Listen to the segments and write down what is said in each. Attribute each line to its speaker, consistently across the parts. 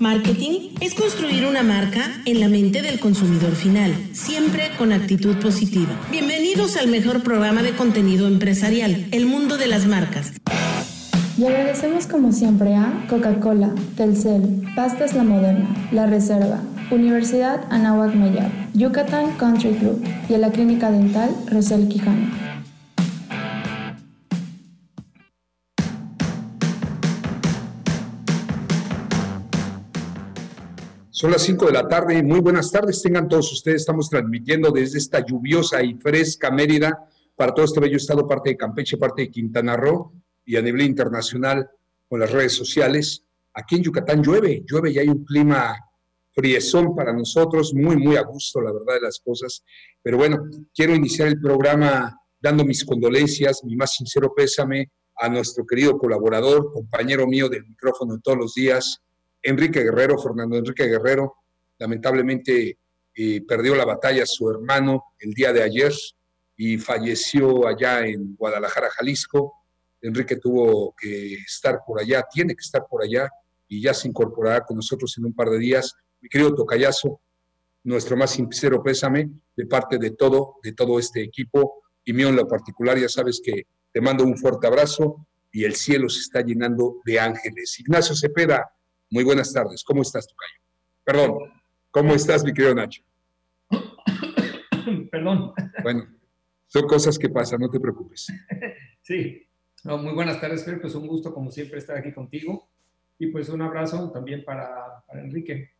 Speaker 1: Marketing es construir una marca en la mente del consumidor final, siempre con actitud positiva. Bienvenidos al mejor programa de contenido empresarial, El Mundo de las Marcas.
Speaker 2: Y agradecemos como siempre a Coca-Cola, Telcel, Pastas La Moderna, La Reserva, Universidad Anáhuac Mayab, Yucatán Country Club y a la Clínica Dental Rosel Quijano.
Speaker 3: Son las 5 de la tarde. Muy buenas tardes. Tengan todos ustedes. Estamos transmitiendo desde esta lluviosa y fresca Mérida para todo este bello estado, parte de Campeche, parte de Quintana Roo y a nivel internacional con las redes sociales. Aquí en Yucatán llueve, llueve y hay un clima friezón para nosotros, muy, muy a gusto, la verdad de las cosas. Pero bueno, quiero iniciar el programa dando mis condolencias, mi más sincero pésame a nuestro querido colaborador, compañero mío del micrófono todos los días, Enrique Guerrero, Fernando Enrique Guerrero, lamentablemente eh, perdió la batalla su hermano el día de ayer y falleció allá en Guadalajara, Jalisco. Enrique tuvo que estar por allá, tiene que estar por allá y ya se incorporará con nosotros en un par de días. Mi querido Tocayazo, nuestro más sincero pésame de parte de todo, de todo este equipo y mío en lo particular, ya sabes que te mando un fuerte abrazo y el cielo se está llenando de ángeles. Ignacio Cepeda, muy buenas tardes. ¿Cómo estás, Tocayo? Perdón, ¿cómo estás, mi querido Nacho?
Speaker 4: Perdón.
Speaker 3: Bueno, son cosas que pasan, no te preocupes.
Speaker 4: Sí, muy buenas tardes, Fer. Pues un gusto, como siempre, estar aquí contigo. Y pues un abrazo también para, Enrique.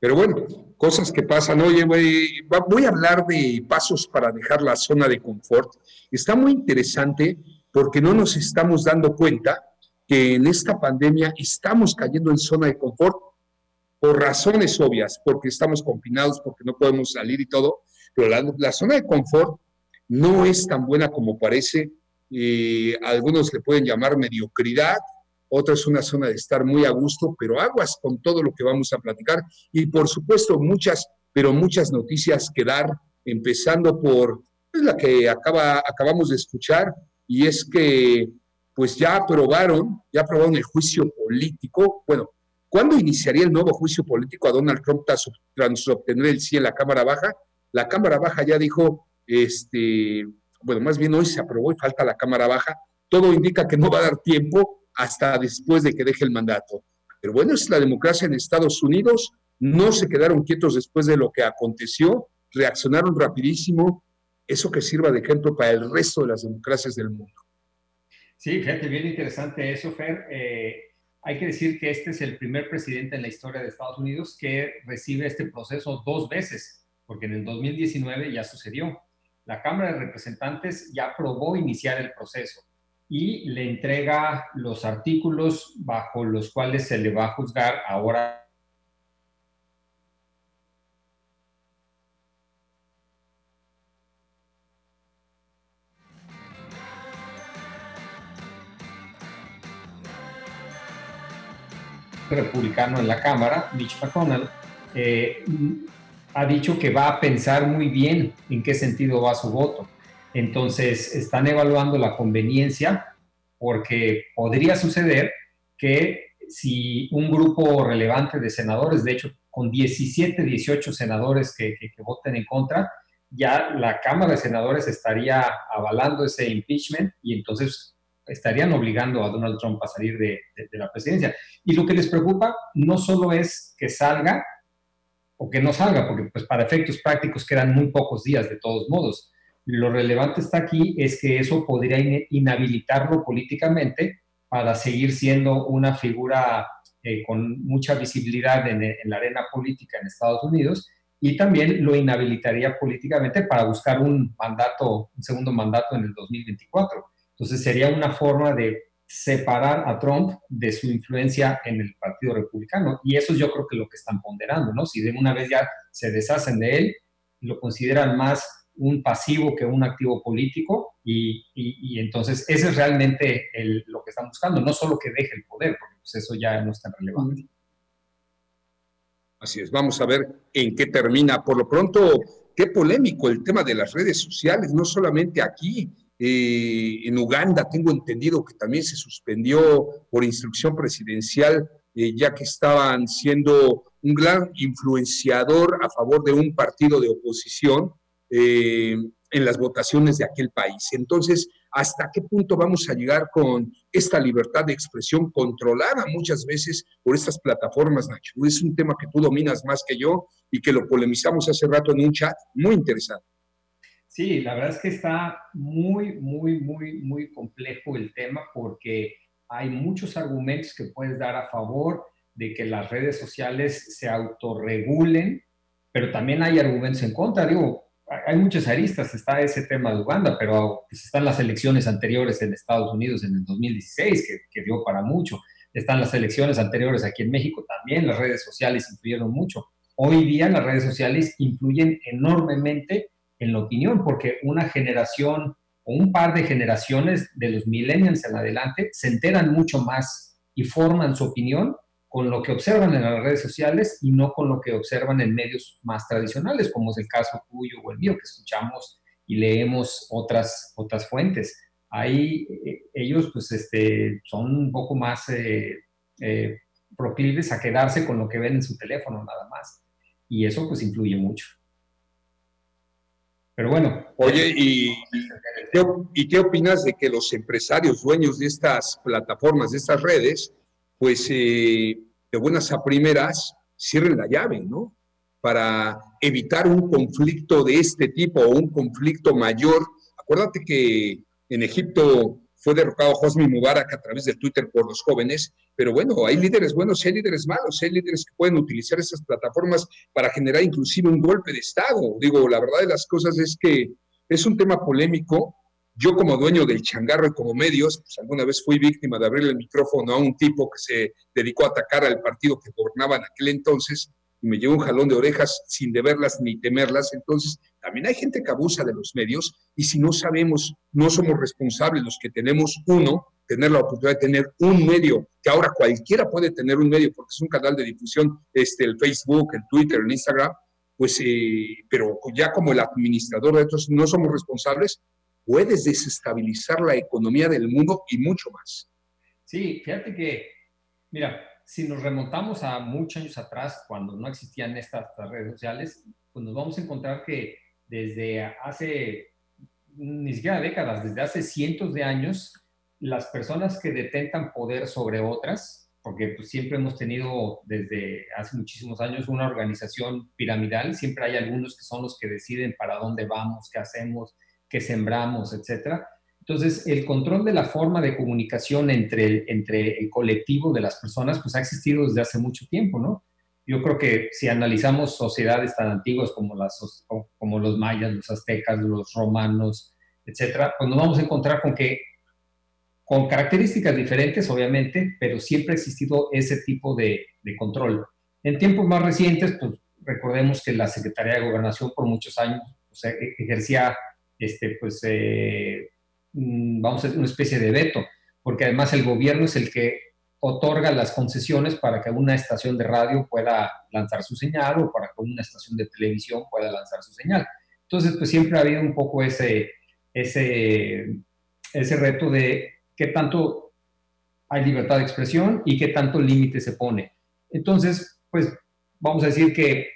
Speaker 3: Pero bueno, cosas que pasan. Oye, voy a hablar de pasos para dejar la zona de confort. Está muy interesante porque no nos estamos dando cuenta que en esta pandemia estamos cayendo en zona de confort por razones obvias, porque estamos confinados, porque no podemos salir y todo, pero la, zona de confort no es tan buena como parece. Eh, algunos le pueden llamar mediocridad, otra es una zona de estar muy a gusto, pero aguas con todo lo que vamos a platicar y por supuesto muchas, pero muchas noticias que dar, empezando por pues, la que acaba, acabamos de escuchar, y es que pues ya aprobaron, ya aprobaron el juicio político. Bueno, ¿cuándo iniciaría el nuevo juicio político a Donald Trump tras obtener el sí en la Cámara Baja? La Cámara Baja ya dijo, este, bueno, más bien hoy se aprobó y falta la Cámara Baja. Todo indica que no va a dar tiempo hasta después de que deje el mandato. Pero bueno, es la democracia en Estados Unidos. No se quedaron quietos después de lo que aconteció, reaccionaron rapidísimo. Eso que sirva de ejemplo para el resto de las democracias del mundo.
Speaker 4: Sí, fíjate, bien interesante eso, Fer. Eh, hay que decir que este es el primer presidente en la historia de Estados Unidos que recibe este proceso dos veces, porque en el 2019 ya sucedió. La Cámara de Representantes ya aprobó iniciar el proceso y le entrega los artículos bajo los cuales se le va a juzgar ahora republicano en la Cámara, Mitch McConnell, eh, ha dicho que va a pensar muy bien en qué sentido va su voto. Entonces, están evaluando la conveniencia porque podría suceder que si un grupo relevante de senadores, de hecho, con 17, 18 senadores que, que voten en contra, ya la Cámara de Senadores estaría avalando ese impeachment y entonces estarían obligando a Donald Trump a salir de, la presidencia. Y lo que les preocupa no solo es que salga o que no salga, porque pues para efectos prácticos quedan muy pocos días de todos modos. Lo relevante está aquí es que eso podría inhabilitarlo políticamente para seguir siendo una figura eh, con mucha visibilidad en, en la arena política en Estados Unidos y también lo inhabilitaría políticamente para buscar un mandato, un segundo mandato en el 2024. Entonces sería una forma de separar a Trump de su influencia en el Partido Republicano. Y eso yo creo que lo que están ponderando, ¿no? Si de una vez ya se deshacen de él, lo consideran más un pasivo que un activo político y, entonces ese es realmente lo que están buscando, no solo que deje el poder, porque pues, eso ya no es tan relevante.
Speaker 3: Así es, vamos a ver en qué termina. Por lo pronto, qué polémico el tema de las redes sociales, no solamente aquí, Eh, en Uganda tengo entendido que también se suspendió por instrucción presidencial, eh, ya que estaban siendo un gran influenciador a favor de un partido de oposición eh, en las votaciones de aquel país. Entonces, ¿hasta qué punto vamos a llegar con esta libertad de expresión controlada muchas veces por estas plataformas, Nacho? Es un tema que tú dominas más que yo y que lo polemizamos hace rato en un chat muy interesante.
Speaker 4: Sí, la verdad es que está muy, muy, muy, muy complejo el tema porque hay muchos argumentos que puedes dar a favor de que las redes sociales se autorregulen, pero también hay argumentos en contra. Digo, hay muchas aristas, está ese tema de Uganda, pero pues, están las elecciones anteriores en Estados Unidos en el 2016, que, que dio para mucho. Están las elecciones anteriores aquí en México también, las redes sociales influyeron mucho. Hoy día las redes sociales influyen enormemente en la opinión, porque una generación o un par de generaciones de los millennials en adelante se enteran mucho más y forman su opinión con lo que observan en las redes sociales y no con lo que observan en medios más tradicionales, como es el caso tuyo o el mío, que escuchamos y leemos otras, otras fuentes. Ahí eh, ellos pues este, son un poco más eh, eh, proclives a quedarse con lo que ven en su teléfono nada más. Y eso pues influye mucho. Pero bueno.
Speaker 3: Oye, ¿y, ¿y qué opinas de que los empresarios dueños de estas plataformas, de estas redes, pues eh, de buenas a primeras cierren la llave, ¿no? Para evitar un conflicto de este tipo o un conflicto mayor. Acuérdate que en Egipto fue derrocado Hosni Mubarak a través de Twitter por los jóvenes, pero bueno, hay líderes buenos, hay líderes malos, hay líderes que pueden utilizar esas plataformas para generar inclusive un golpe de Estado. Digo, la verdad de las cosas es que es un tema polémico. Yo como dueño del changarro y como medios, pues alguna vez fui víctima de abrir el micrófono a un tipo que se dedicó a atacar al partido que gobernaba en aquel entonces me llevó un jalón de orejas sin deberlas ni temerlas. Entonces, también hay gente que abusa de los medios y si no sabemos, no somos responsables los que tenemos uno, tener la oportunidad de tener un medio, que ahora cualquiera puede tener un medio porque es un canal de difusión, este, el Facebook, el Twitter, el Instagram, pues, eh, pero ya como el administrador de estos no somos responsables, puedes desestabilizar la economía del mundo y mucho más.
Speaker 4: Sí, fíjate que, mira, si nos remontamos a muchos años atrás, cuando no existían estas, redes sociales, pues nos vamos a encontrar que desde hace, ni siquiera décadas, desde hace cientos de años, las personas que detentan poder sobre otras, porque pues, siempre hemos tenido desde hace muchísimos años una organización piramidal, siempre hay algunos que son los que deciden para dónde vamos, qué hacemos, qué sembramos, etcétera entonces, el control de la forma de comunicación entre, entre el colectivo de las personas, pues ha existido desde hace mucho tiempo, ¿no? Yo creo que si analizamos sociedades tan antiguas como, las, como los mayas, los aztecas, los romanos, etcétera, pues nos vamos a encontrar con que, con características diferentes, obviamente, pero siempre ha existido ese tipo de, control. En tiempos más recientes, pues recordemos que la Secretaría de Gobernación por muchos años e, ejercía este, pues, eh, vamos a decir, una especie de veto, porque además el gobierno es el que otorga las concesiones para que una estación de radio pueda lanzar su señal o para que una estación de televisión pueda lanzar su señal. Entonces, pues siempre ha habido un poco ese, ese, ese reto de qué tanto hay libertad de expresión y qué tanto límite se pone. Entonces, pues vamos a decir que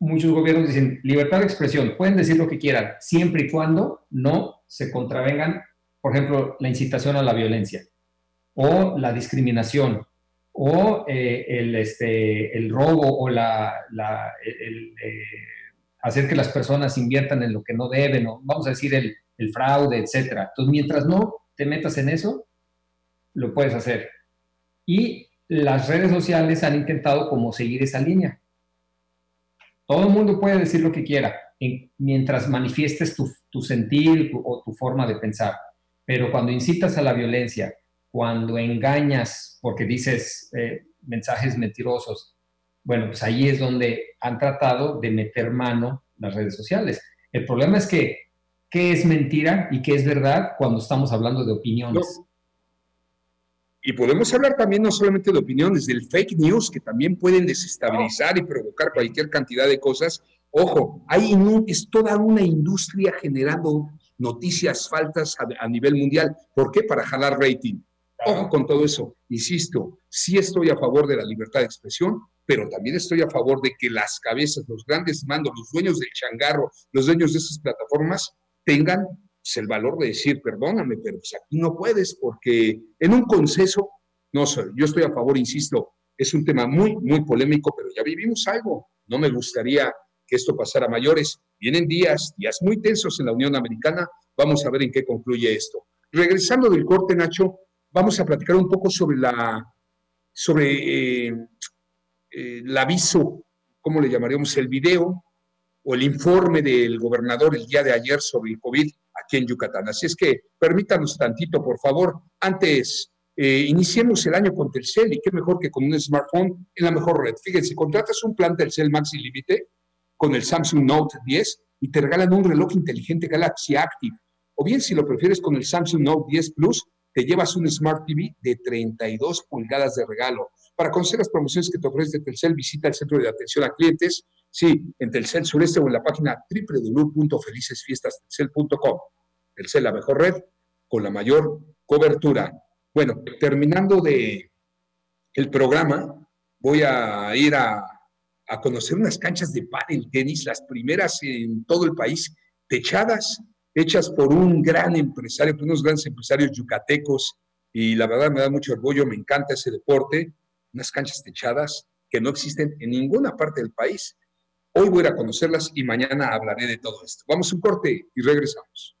Speaker 4: muchos gobiernos dicen libertad de expresión, pueden decir lo que quieran, siempre y cuando no se contravengan por ejemplo, la incitación a la violencia o la discriminación o eh, el, este, el robo o la, el, eh, hacer que las personas inviertan en lo que no deben, o vamos a decir el, el fraude, etc. Entonces, mientras no te metas en eso, lo puedes hacer. Y las redes sociales han intentado como seguir esa línea. Todo el mundo puede decir lo que quiera, mientras manifiestes tu, tu sentir o tu forma de pensar. Pero cuando incitas a la violencia, cuando engañas porque dices eh, mensajes mentirosos, bueno, pues ahí es donde han tratado de meter mano las redes sociales. El problema es que, ¿qué es mentira y qué es verdad cuando estamos hablando de opiniones?
Speaker 3: Y podemos hablar también no solamente de opiniones, del fake news, que también pueden desestabilizar y provocar cualquier cantidad de cosas. Ojo, hay, es toda una industria generando noticias faltas a, nivel mundial. ¿Por qué? Para jalar rating. Ojo con todo eso. Insisto, sí estoy a favor de la libertad de expresión, pero también estoy a favor de que las cabezas, los grandes mandos, los dueños del changarro, los dueños de esas plataformas, tengan pues, el valor de decir, perdóname, pero pues aquí no puedes, porque en un conceso, no sé, yo estoy a favor, insisto, es un tema muy, muy polémico, pero ya vivimos algo. No me gustaría que esto pasara mayores. Vienen días, días muy tensos en la Unión Americana. Vamos a ver en qué concluye esto. Regresando del corte, Nacho, vamos a platicar un poco sobre la, sobre eh, eh, el aviso, ¿cómo le llamaríamos? El video o el informe del gobernador el día de ayer sobre el COVID aquí en Yucatán. Así es que permítanos tantito, por favor. Antes, eh, iniciemos el año con Telcel y qué mejor que con un smartphone en la mejor red. Fíjense, contratas un plan Telcel Maxi Límite con el Samsung Note 10 y te regalan un reloj inteligente Galaxy Active. O bien, si lo prefieres con el Samsung Note 10 Plus, te llevas un Smart TV de 32 pulgadas de regalo. Para conocer las promociones que te ofrece Telcel, visita el Centro de Atención a Clientes Sí, en Telcel Sureste o en la página www.felicesfiestastelcel.com. Telcel, la mejor red con la mayor cobertura. Bueno, terminando de el programa, voy a ir a, a conocer unas canchas de pádel tenis, las primeras en todo el país, techadas, hechas por un gran empresario, por unos grandes empresarios yucatecos, y la verdad me da mucho orgullo, me encanta ese deporte, unas canchas techadas que no existen en ninguna parte del país. Hoy voy a conocerlas y mañana hablaré de todo esto. Vamos a un corte y regresamos.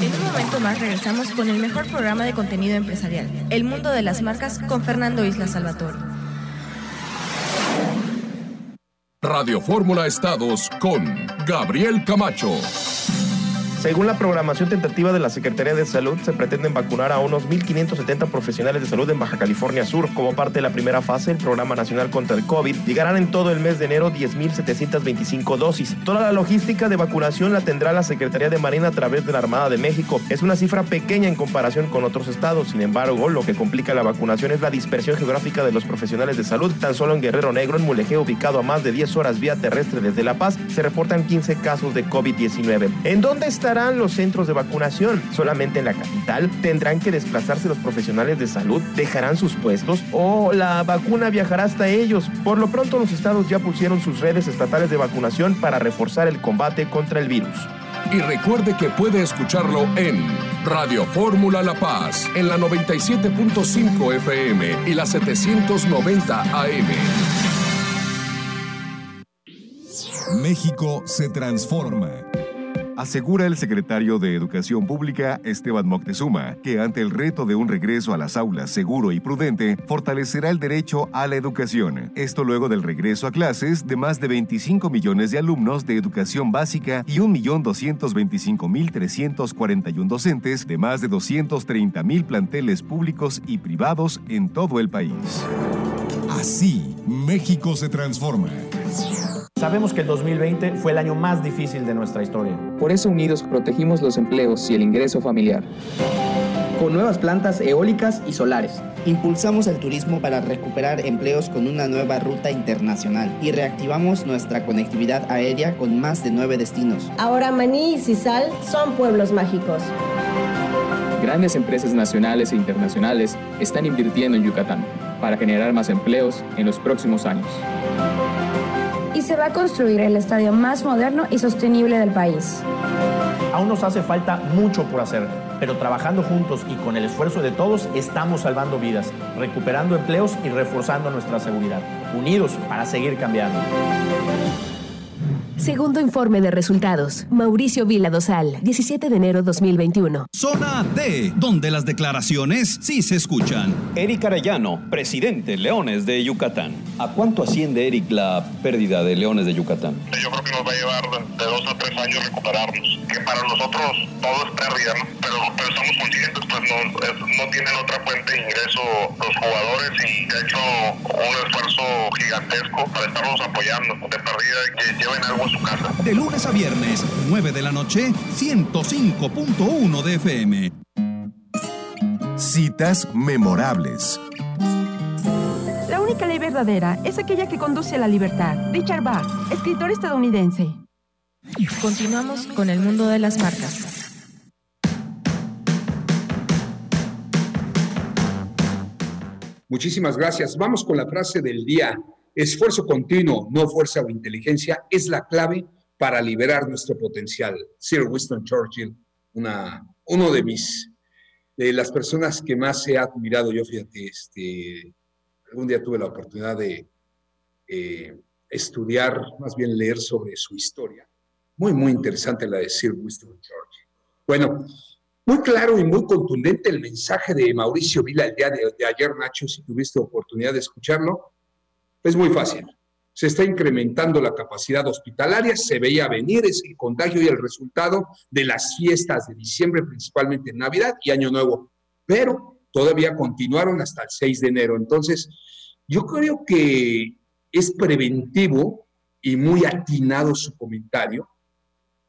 Speaker 1: En un momento más regresamos con el mejor programa de contenido empresarial, El Mundo de las Marcas, con Fernando Isla Salvatore.
Speaker 5: Radio Fórmula Estados con Gabriel Camacho.
Speaker 6: Según la programación tentativa de la Secretaría de Salud, se pretenden vacunar a unos 1.570 profesionales de salud en Baja California Sur. Como parte de la primera fase del Programa Nacional contra el COVID, llegarán en todo el mes de enero 10.725 dosis. Toda la logística de vacunación la tendrá la Secretaría de Marina a través de la Armada de México. Es una cifra pequeña en comparación con otros estados. Sin embargo, lo que complica la vacunación es la dispersión geográfica de los profesionales de salud. Tan solo en Guerrero Negro, en Mulegé, ubicado a más de 10 horas vía terrestre desde La Paz, se reportan 15 casos de COVID-19. ¿En dónde está estarán los centros de vacunación? ¿Solamente en la capital? ¿Tendrán que desplazarse los profesionales de salud? ¿Dejarán sus puestos? ¿O la vacuna viajará hasta ellos? Por lo pronto los estados ya pusieron sus redes estatales de vacunación para reforzar el combate contra el virus.
Speaker 5: Y recuerde que puede escucharlo en Radio Fórmula La Paz, en la 97.5 FM y la 790 AM.
Speaker 7: México se transforma asegura el secretario de Educación Pública Esteban Moctezuma, que ante el reto de un regreso a las aulas seguro y prudente, fortalecerá el derecho a la educación. Esto luego del regreso a clases de más de 25 millones de alumnos de educación básica y 1.225.341 docentes de más de 230.000 planteles públicos y privados en todo el país. Así, México se transforma.
Speaker 8: Sabemos que el 2020 fue el año más difícil de nuestra historia.
Speaker 9: Por eso unidos protegimos los empleos y el ingreso familiar.
Speaker 10: Con nuevas plantas eólicas y solares.
Speaker 11: Impulsamos el turismo para recuperar empleos con una nueva ruta internacional y reactivamos nuestra conectividad aérea con más de nueve destinos.
Speaker 12: Ahora Maní y Cisal son pueblos mágicos.
Speaker 9: Grandes empresas nacionales e internacionales están invirtiendo en Yucatán para generar más empleos en los próximos años
Speaker 13: y se va a construir el estadio más moderno y sostenible del país.
Speaker 8: Aún nos hace falta mucho por hacer, pero trabajando juntos y con el esfuerzo de todos estamos salvando vidas, recuperando empleos y reforzando nuestra seguridad. Unidos para seguir cambiando.
Speaker 14: Segundo informe de resultados. Mauricio Vila Dosal, 17 de enero 2021.
Speaker 15: Zona D, donde las declaraciones sí se escuchan.
Speaker 16: Eric Arellano, presidente Leones de Yucatán. ¿A cuánto asciende, Eric, la pérdida de Leones de Yucatán?
Speaker 17: Yo creo que nos va a llevar de dos a tres años recuperarnos. Que para nosotros todo es pérdida, ¿no? Pero, pero estamos conscientes, pues no, no tienen otra fuente de ingreso los jugadores y ha hecho un esfuerzo gigantesco para estarnos apoyando. De pérdida que lleven algo
Speaker 15: de lunes a viernes, 9 de la noche, 105.1 de FM.
Speaker 7: Citas memorables.
Speaker 18: La única ley verdadera es aquella que conduce a la libertad. Richard Bach, escritor estadounidense.
Speaker 1: Continuamos con el mundo de las marcas.
Speaker 3: Muchísimas gracias. Vamos con la frase del día. Esfuerzo continuo, no fuerza o inteligencia, es la clave para liberar nuestro potencial. Sir Winston Churchill, uno de mis, de las personas que más he admirado. Yo, fíjate, este, algún día tuve la oportunidad de eh, estudiar, más bien leer sobre su historia. Muy, muy interesante la de Sir Winston Churchill. Bueno, muy claro y muy contundente el mensaje de Mauricio Vila el día de, ayer, Nacho, si tuviste oportunidad de escucharlo. Es muy fácil. Se está incrementando la capacidad hospitalaria, se veía venir ese contagio y el resultado de las fiestas de diciembre, principalmente en Navidad y Año Nuevo. Pero todavía continuaron hasta el 6 de enero. Entonces, yo creo que es preventivo y muy atinado su comentario.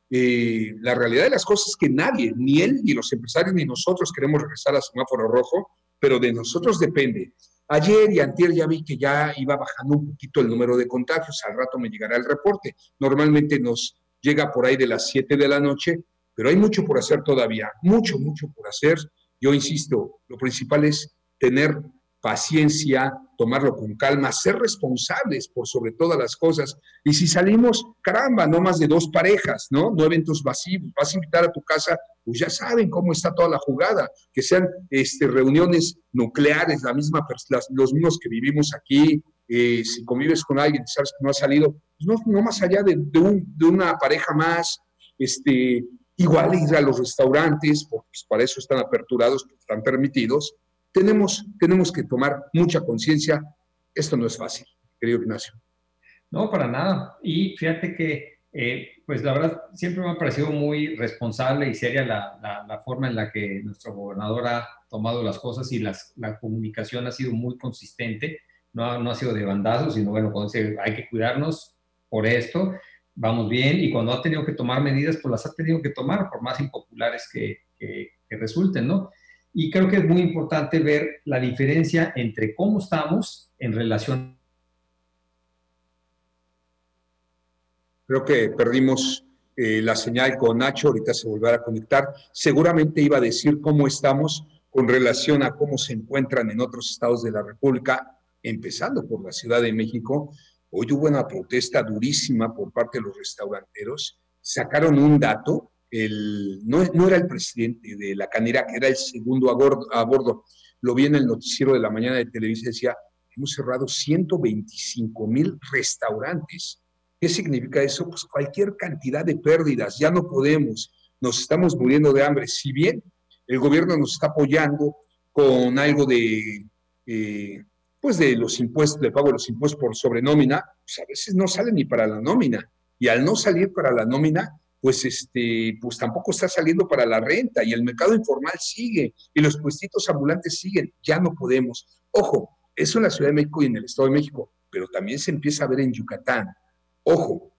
Speaker 3: Eh, la realidad de las cosas es que nadie, ni él, ni los empresarios, ni nosotros queremos regresar al semáforo rojo, pero de nosotros depende. Ayer y antier ya vi que ya iba bajando un poquito el número de contagios, al rato me llegará el reporte. Normalmente nos llega por ahí de las 7 de la noche, pero hay mucho por hacer todavía, mucho, mucho por hacer. Yo insisto, lo principal es tener paciencia, tomarlo con calma, ser responsables por sobre todas las cosas. Y si salimos, caramba, no más de dos parejas, ¿no? No eventos masivos. Vas a invitar a tu casa, pues ya saben cómo está toda la jugada, que sean este, reuniones nucleares, la misma, los mismos que vivimos aquí. Eh, si convives con alguien, sabes que no ha salido, pues no, más allá de, una pareja más, este, igual ir a los restaurantes, porque para eso están aperturados, están permitidos, tenemos, tenemos que tomar mucha conciencia. Esto no es fácil, querido Ignacio.
Speaker 4: No, para nada. Y fíjate que, eh, pues la verdad, siempre me ha parecido muy responsable y seria la, la, forma en la que nuestro gobernador ha tomado las cosas y las, la comunicación ha sido muy consistente. No, no ha sido de bandazos, sino bueno, cuando dice hay que cuidarnos por esto, vamos bien. Y cuando ha tenido que tomar medidas, pues las ha tenido que tomar, por más impopulares que, que, que resulten, ¿no? Y creo que es muy importante ver la diferencia entre cómo estamos en relación.
Speaker 3: Creo que perdimos eh, la señal con Nacho, ahorita se volverá a conectar. Seguramente iba a decir cómo estamos con relación a cómo se encuentran en otros estados de la República, empezando por la Ciudad de México. Hoy hubo una protesta durísima por parte de los restauranteros. Sacaron un dato no, era el presidente de la canera, que era el segundo a bordo, Lo vi en el noticiero de la mañana de Televisa, decía, hemos cerrado 125 mil restaurantes. ¿Qué significa eso? Pues cualquier cantidad de pérdidas, ya no podemos, nos estamos muriendo de hambre. Si bien el gobierno nos está apoyando con algo de, eh, pues de los impuestos, de pago de los impuestos por sobrenómina, pues a veces no sale ni para la nómina. Y al no salir para la nómina, pues, este, pues tampoco está saliendo para la renta y el mercado informal sigue y los puestitos ambulantes siguen. Ya no podemos. Ojo, eso en la Ciudad de México y en el Estado de México, pero también se empieza a ver en Yucatán. Ojo,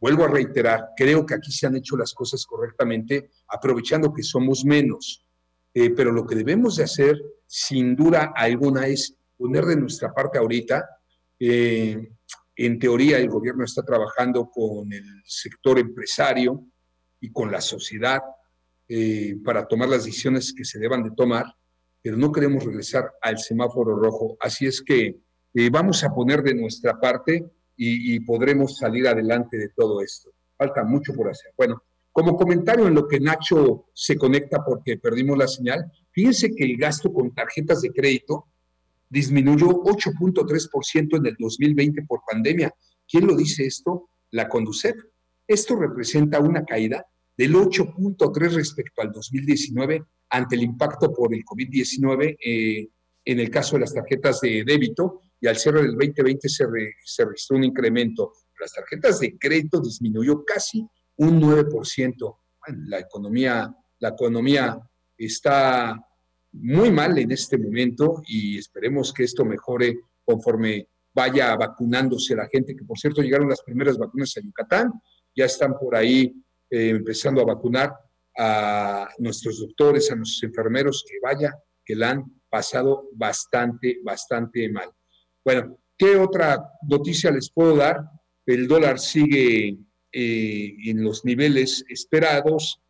Speaker 3: vuelvo a reiterar, creo que aquí se han hecho las cosas correctamente, aprovechando que somos menos. Eh, pero lo que debemos de hacer, sin duda alguna, es poner de nuestra parte ahorita. Eh, en teoría, el gobierno está trabajando con el sector empresario y con la sociedad eh, para tomar las decisiones que se deban de tomar, pero no queremos regresar al semáforo rojo. Así es que eh, vamos a poner de nuestra parte y, y, podremos salir adelante de todo esto. Falta mucho por hacer. Bueno, como comentario en lo que Nacho se conecta porque perdimos la señal, fíjense que el gasto con tarjetas de crédito disminuyó 8.3% en el 2020 por pandemia. ¿Quién lo dice esto? La Conducef. Esto representa una caída del 8.3 respecto al 2019 ante el impacto por el COVID-19 eh, en el caso de las tarjetas de débito y al cierre del 2020 se, se registró un incremento. Las tarjetas de crédito disminuyó casi un 9%. la economía, la economía está muy mal en este momento y esperemos que esto mejore conforme vaya vacunándose la gente, que por cierto llegaron las primeras vacunas a Yucatán, ya están por ahí eh, empezando a vacunar a nuestros doctores, a nuestros enfermeros, que vaya, que la han pasado bastante, bastante mal. Bueno, ¿qué otra noticia les puedo dar? El dólar sigue eh, en los niveles esperados,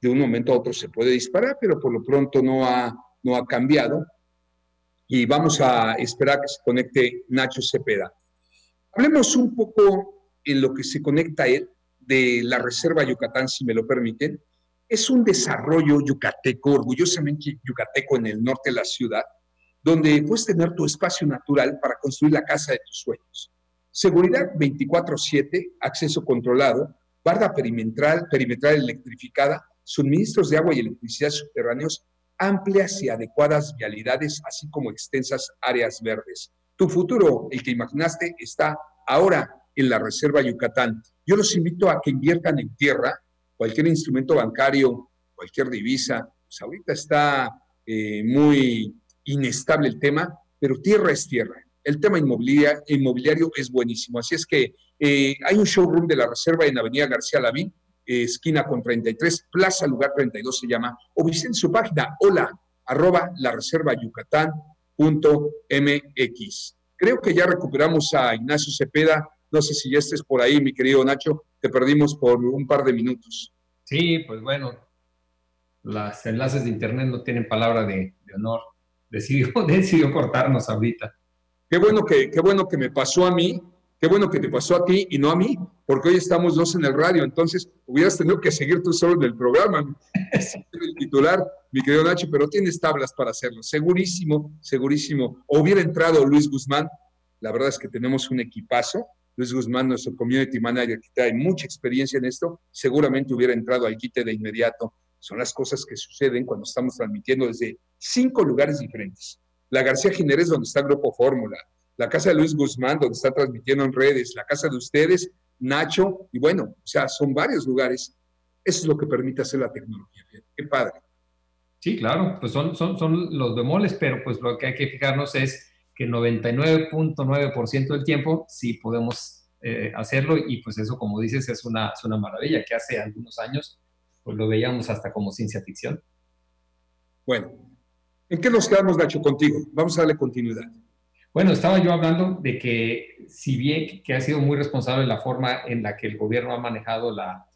Speaker 3: de un momento a otro se puede disparar, pero por lo pronto no ha no ha cambiado. y vamos a esperar que se conecte Nacho Cepeda. Hablemos un poco en lo que se conecta él de la Reserva Yucatán, si me lo permiten. Es un desarrollo yucateco, orgullosamente yucateco en el norte de la ciudad, donde puedes tener tu espacio natural para construir la casa de tus sueños. Seguridad 24/7, acceso controlado, barda perimetral, perimetral electrificada, suministros de agua y electricidad subterráneos, amplias y adecuadas vialidades, así como extensas áreas verdes. Tu futuro, el que imaginaste, está ahora en la Reserva Yucatán. Yo los invito a que inviertan en tierra, cualquier instrumento bancario, cualquier divisa. Pues ahorita está eh, muy inestable el tema, pero tierra es tierra. El tema inmobiliario, es buenísimo. Así es que eh, hay un showroom de la Reserva en Avenida García Lavín, eh, esquina con 33, Plaza Lugar 32 se llama, o visiten su página hola arroba la reserva yucatán.mx. Creo que ya recuperamos a Ignacio Cepeda. No sé si ya estés por ahí, mi querido Nacho. Te perdimos por un par de minutos.
Speaker 4: Sí, pues bueno, los enlaces de internet no tienen palabra de, honor. Decidió, decidió cortarnos ahorita.
Speaker 3: Qué bueno que, qué bueno que me pasó a mí, qué bueno que te pasó a ti y no a mí, porque hoy estamos dos en el radio, entonces hubieras tenido que seguir tú solo en el programa, el titular, mi querido Nacho, pero tienes tablas para hacerlo, segurísimo, segurísimo. O hubiera entrado Luis Guzmán, la verdad es que tenemos un equipazo, Luis Guzmán, nuestro community manager, que tiene mucha experiencia en esto, seguramente hubiera entrado al quite de inmediato. Son las cosas que suceden cuando estamos transmitiendo desde cinco lugares diferentes. La García Jiménez, donde está Grupo Fórmula, la casa de Luis Guzmán, donde está transmitiendo en redes, la casa de ustedes, Nacho, y bueno, o sea, son varios lugares. Eso es lo que permite hacer la tecnología. Qué padre.
Speaker 4: Sí, claro, pues son, son, son los bemoles, pero pues lo que hay que fijarnos es que 99.9% del tiempo sí podemos eh, hacerlo y pues eso, como dices, es una, es una maravilla que hace algunos años pues lo veíamos hasta como ciencia ficción.
Speaker 3: Bueno, ¿en qué nos quedamos, Nacho, contigo? Vamos a darle continuidad.
Speaker 4: Bueno, estaba yo hablando de que si bien que ha sido muy responsable la forma en la que el gobierno ha manejado la,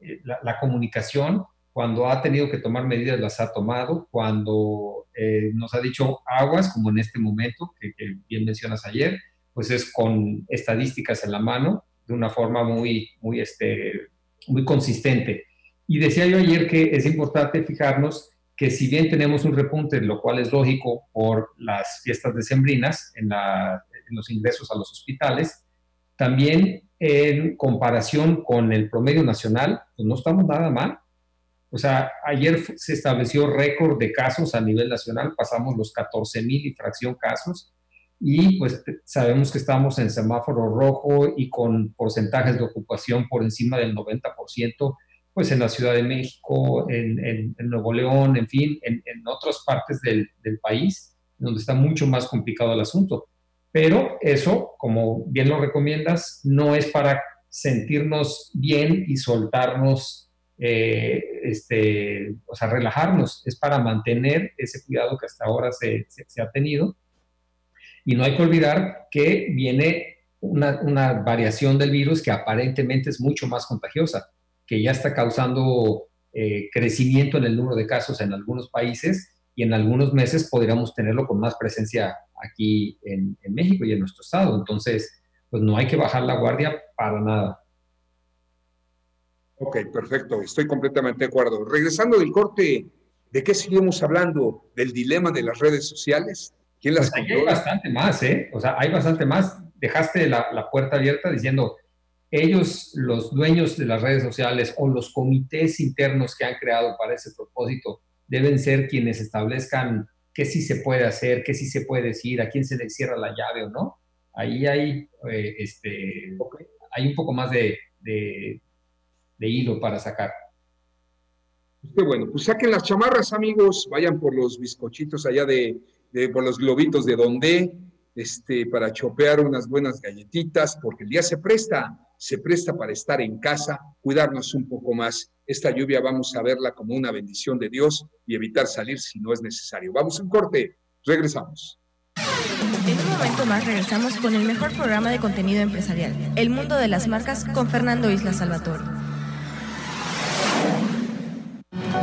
Speaker 4: eh, la, comunicación, cuando ha tenido que tomar medidas las ha tomado, cuando eh, nos ha dicho aguas, como en este momento, que, bien mencionas ayer, pues es con estadísticas en la mano, de una forma muy, muy, este, muy consistente. Y decía yo ayer que es importante fijarnos que si bien tenemos un repunte, lo cual es lógico por las fiestas decembrinas en, en los ingresos a los hospitales, también en comparación con el promedio nacional, pues no estamos nada mal. O sea, ayer se estableció récord de casos a nivel nacional, pasamos los 14 mil y fracción casos, y pues sabemos que estamos en semáforo rojo y con porcentajes de ocupación por encima del 90% pues en la Ciudad de México, en, Nuevo León, en fin, en, otras partes del, país, donde está mucho más complicado el asunto. Pero eso, como bien lo recomiendas, no es para sentirnos bien y soltarnos, eh, este, o sea, relajarnos, es para mantener ese cuidado que hasta ahora se, ha tenido. Y no hay que olvidar que viene una, una variación del virus que aparentemente es mucho más contagiosa que ya está causando eh, crecimiento en el número de casos en algunos países y en algunos meses podríamos tenerlo con más presencia aquí en, México y en nuestro estado. Entonces, pues no hay que bajar la guardia para nada.
Speaker 3: Ok, perfecto, estoy completamente de acuerdo. Regresando del corte, ¿de qué seguimos hablando? ¿Del dilema de las redes sociales?
Speaker 4: ¿Quién las pues Hay bastante más, ¿eh? O sea, hay bastante más. Dejaste la, la puerta abierta diciendo, ellos, los dueños de las redes sociales o los comités internos que han creado para ese propósito, deben ser quienes establezcan qué sí se puede hacer, qué sí se puede decir, a quién se le cierra la llave o no. Ahí hay, eh, este, hay un poco más de, de, hilo para sacar.
Speaker 3: Qué bueno, pues saquen las chamarras, amigos, vayan por los bizcochitos allá de, de por los globitos de donde, este, para chopear unas buenas galletitas, porque el día se presta se presta para estar en casa, cuidarnos un poco más. Esta lluvia vamos a verla como una bendición de Dios y evitar salir si no es necesario. Vamos a un corte, regresamos.
Speaker 1: En un momento más regresamos con el mejor programa de contenido empresarial, El Mundo de las Marcas con Fernando Isla Salvatore.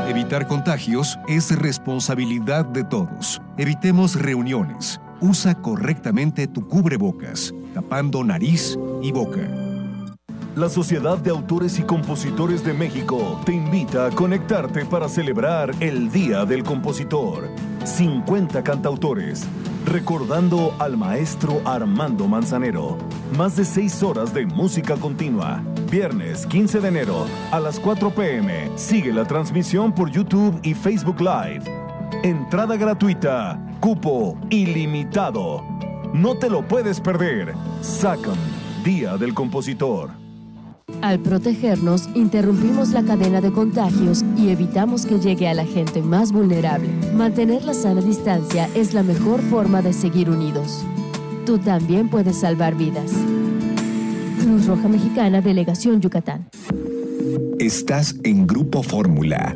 Speaker 7: Evitar contagios es responsabilidad de todos. Evitemos reuniones. Usa correctamente tu cubrebocas, tapando nariz y boca.
Speaker 19: La Sociedad de Autores y Compositores de México te invita a conectarte para celebrar el Día del Compositor. 50 cantautores, recordando al maestro Armando Manzanero. Más de 6 horas de música continua. Viernes 15 de enero a las 4 pm. Sigue la transmisión por YouTube y Facebook Live. Entrada gratuita, cupo ilimitado. No te lo puedes perder. SACAM, Día del Compositor.
Speaker 20: Al protegernos, interrumpimos la cadena de contagios y evitamos que llegue a la gente más vulnerable. Mantener la sana distancia es la mejor forma de seguir unidos. Tú también puedes salvar vidas. Cruz Roja Mexicana, Delegación Yucatán.
Speaker 5: Estás en Grupo Fórmula.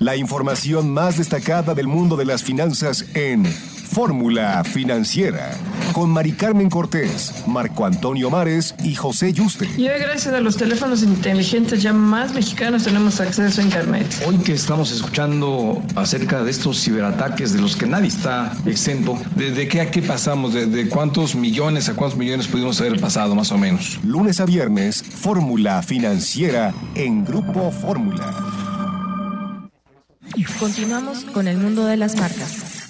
Speaker 5: La información más destacada del mundo de las finanzas en Fórmula Financiera con Mari Carmen Cortés, Marco Antonio Mares y José Yuste.
Speaker 21: Y hoy gracias a los teléfonos inteligentes ya más mexicanos tenemos acceso a internet.
Speaker 22: Hoy que estamos escuchando acerca de estos ciberataques de los que nadie está exento, ¿de, qué a qué pasamos? ¿De, ¿De cuántos millones a cuántos millones pudimos haber pasado más o menos?
Speaker 5: Lunes a viernes, Fórmula Financiera en Grupo Fórmula.
Speaker 2: Continuamos con el mundo de las marcas.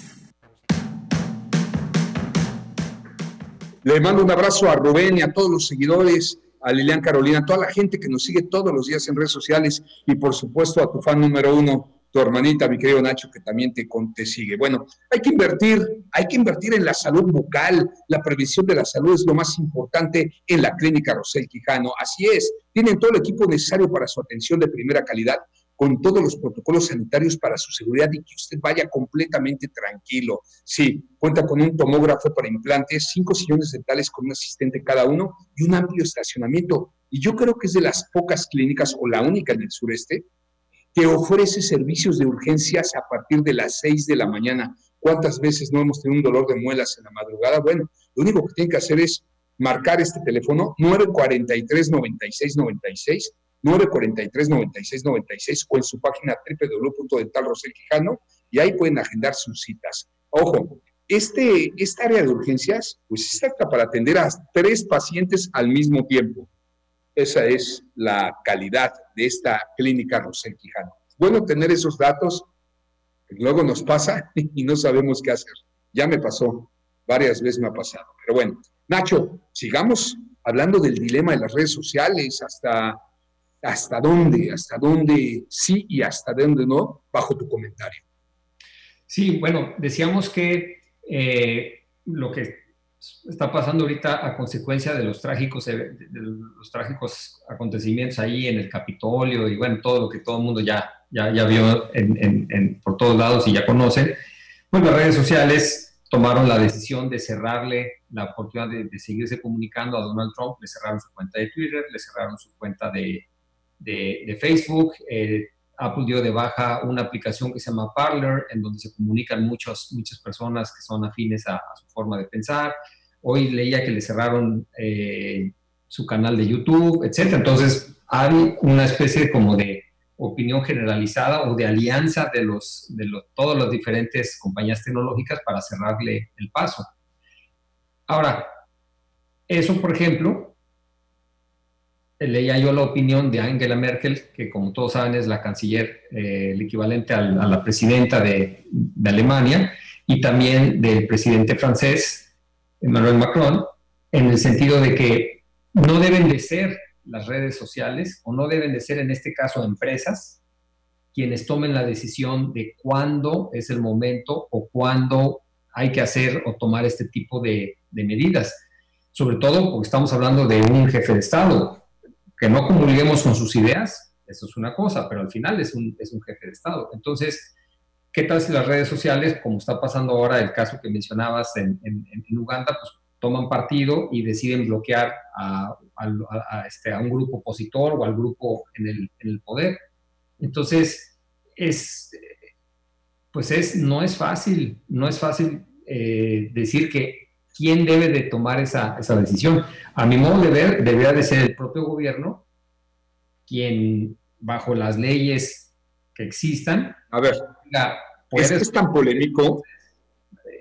Speaker 3: Le mando un abrazo a Rubén y a todos los seguidores, a Lilian Carolina, a toda la gente que nos sigue todos los días en redes sociales y por supuesto a tu fan número uno, tu hermanita, mi querido Nacho, que también te, te sigue. Bueno, hay que invertir, hay que invertir en la salud bucal, la prevención de la salud es lo más importante en la clínica Rosel Quijano. Así es, tienen todo el equipo necesario para su atención de primera calidad con todos los protocolos sanitarios para su seguridad y que usted vaya completamente tranquilo. Sí, cuenta con un tomógrafo para implantes, cinco sillones dentales con un asistente cada uno y un amplio estacionamiento. Y yo creo que es de las pocas clínicas o la única en el sureste que ofrece servicios de urgencias a partir de las 6 de la mañana. ¿Cuántas veces no hemos tenido un dolor de muelas en la madrugada? Bueno, lo único que tiene que hacer es marcar este teléfono 943 9696 943-9696 o en su página www.dentalroselquijano y ahí pueden agendar sus citas. Ojo, este, esta área de urgencias pues está para atender a tres pacientes al mismo tiempo. Esa es la calidad de esta clínica Rosel Quijano. Bueno tener esos datos, luego nos pasa y no sabemos qué hacer. Ya me pasó, varias veces me ha pasado. Pero bueno, Nacho, sigamos hablando del dilema de las redes sociales, hasta hasta dónde, hasta dónde sí y hasta dónde no, bajo tu comentario.
Speaker 4: Sí, bueno, decíamos que eh, lo que está pasando ahorita a consecuencia de los trágicos, de los trágicos acontecimientos ahí en el Capitolio y bueno, todo lo que todo el mundo ya, ya, ya vio por todos lados y ya conoce, pues las redes sociales tomaron la decisión de cerrarle la oportunidad de, de seguirse comunicando a Donald Trump, le cerraron su cuenta de Twitter, le cerraron su cuenta de, de, Facebook. Eh, Apple dio de baja una aplicación que se llama Parler, en donde se comunican muchos, muchas personas que son afines a, su forma de pensar. Hoy leía que le cerraron eh, su canal de YouTube, etc. Entonces, hay una especie como de opinión generalizada o de alianza de, los, de los, todas las diferentes compañías tecnológicas para cerrarle el paso. Ahora, eso, por ejemplo, leía yo la opinión de Angela Merkel, que como todos saben es la canciller, eh, el equivalente a, la presidenta de, Alemania, y también del presidente francés, Emmanuel Macron, en el sentido de que no deben de ser las redes sociales, o no deben de ser en este caso empresas, quienes tomen la decisión de cuándo es el momento o cuándo hay que hacer o tomar este tipo de, de medidas. Sobre todo porque estamos hablando de un jefe de Estado, que no comulguemos con sus ideas, eso es una cosa, pero al final es un, es un jefe de Estado. Entonces, ¿qué tal si las redes sociales, como está pasando ahora el caso que mencionabas en, en, Uganda, pues toman partido y deciden bloquear a, este, a, un grupo opositor o al grupo en el, en el poder? Entonces, es, pues es, no es fácil, no es fácil eh, decir que quién debe de tomar esa, esa, decisión. A mi modo de ver, debería de ser el propio gobierno quien, bajo las leyes que existan...
Speaker 3: A ver, es, es tan polémico,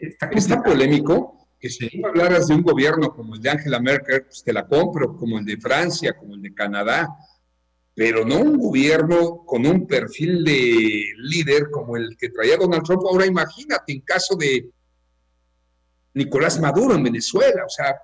Speaker 3: es tan polémico que si tú hablaras de un gobierno como el de Angela Merkel, pues te la compro, como el de Francia, como el de Canadá, pero no un gobierno con un perfil de líder como el que traía Donald Trump. Ahora imagínate en caso de Nicolás Maduro en Venezuela, o sea,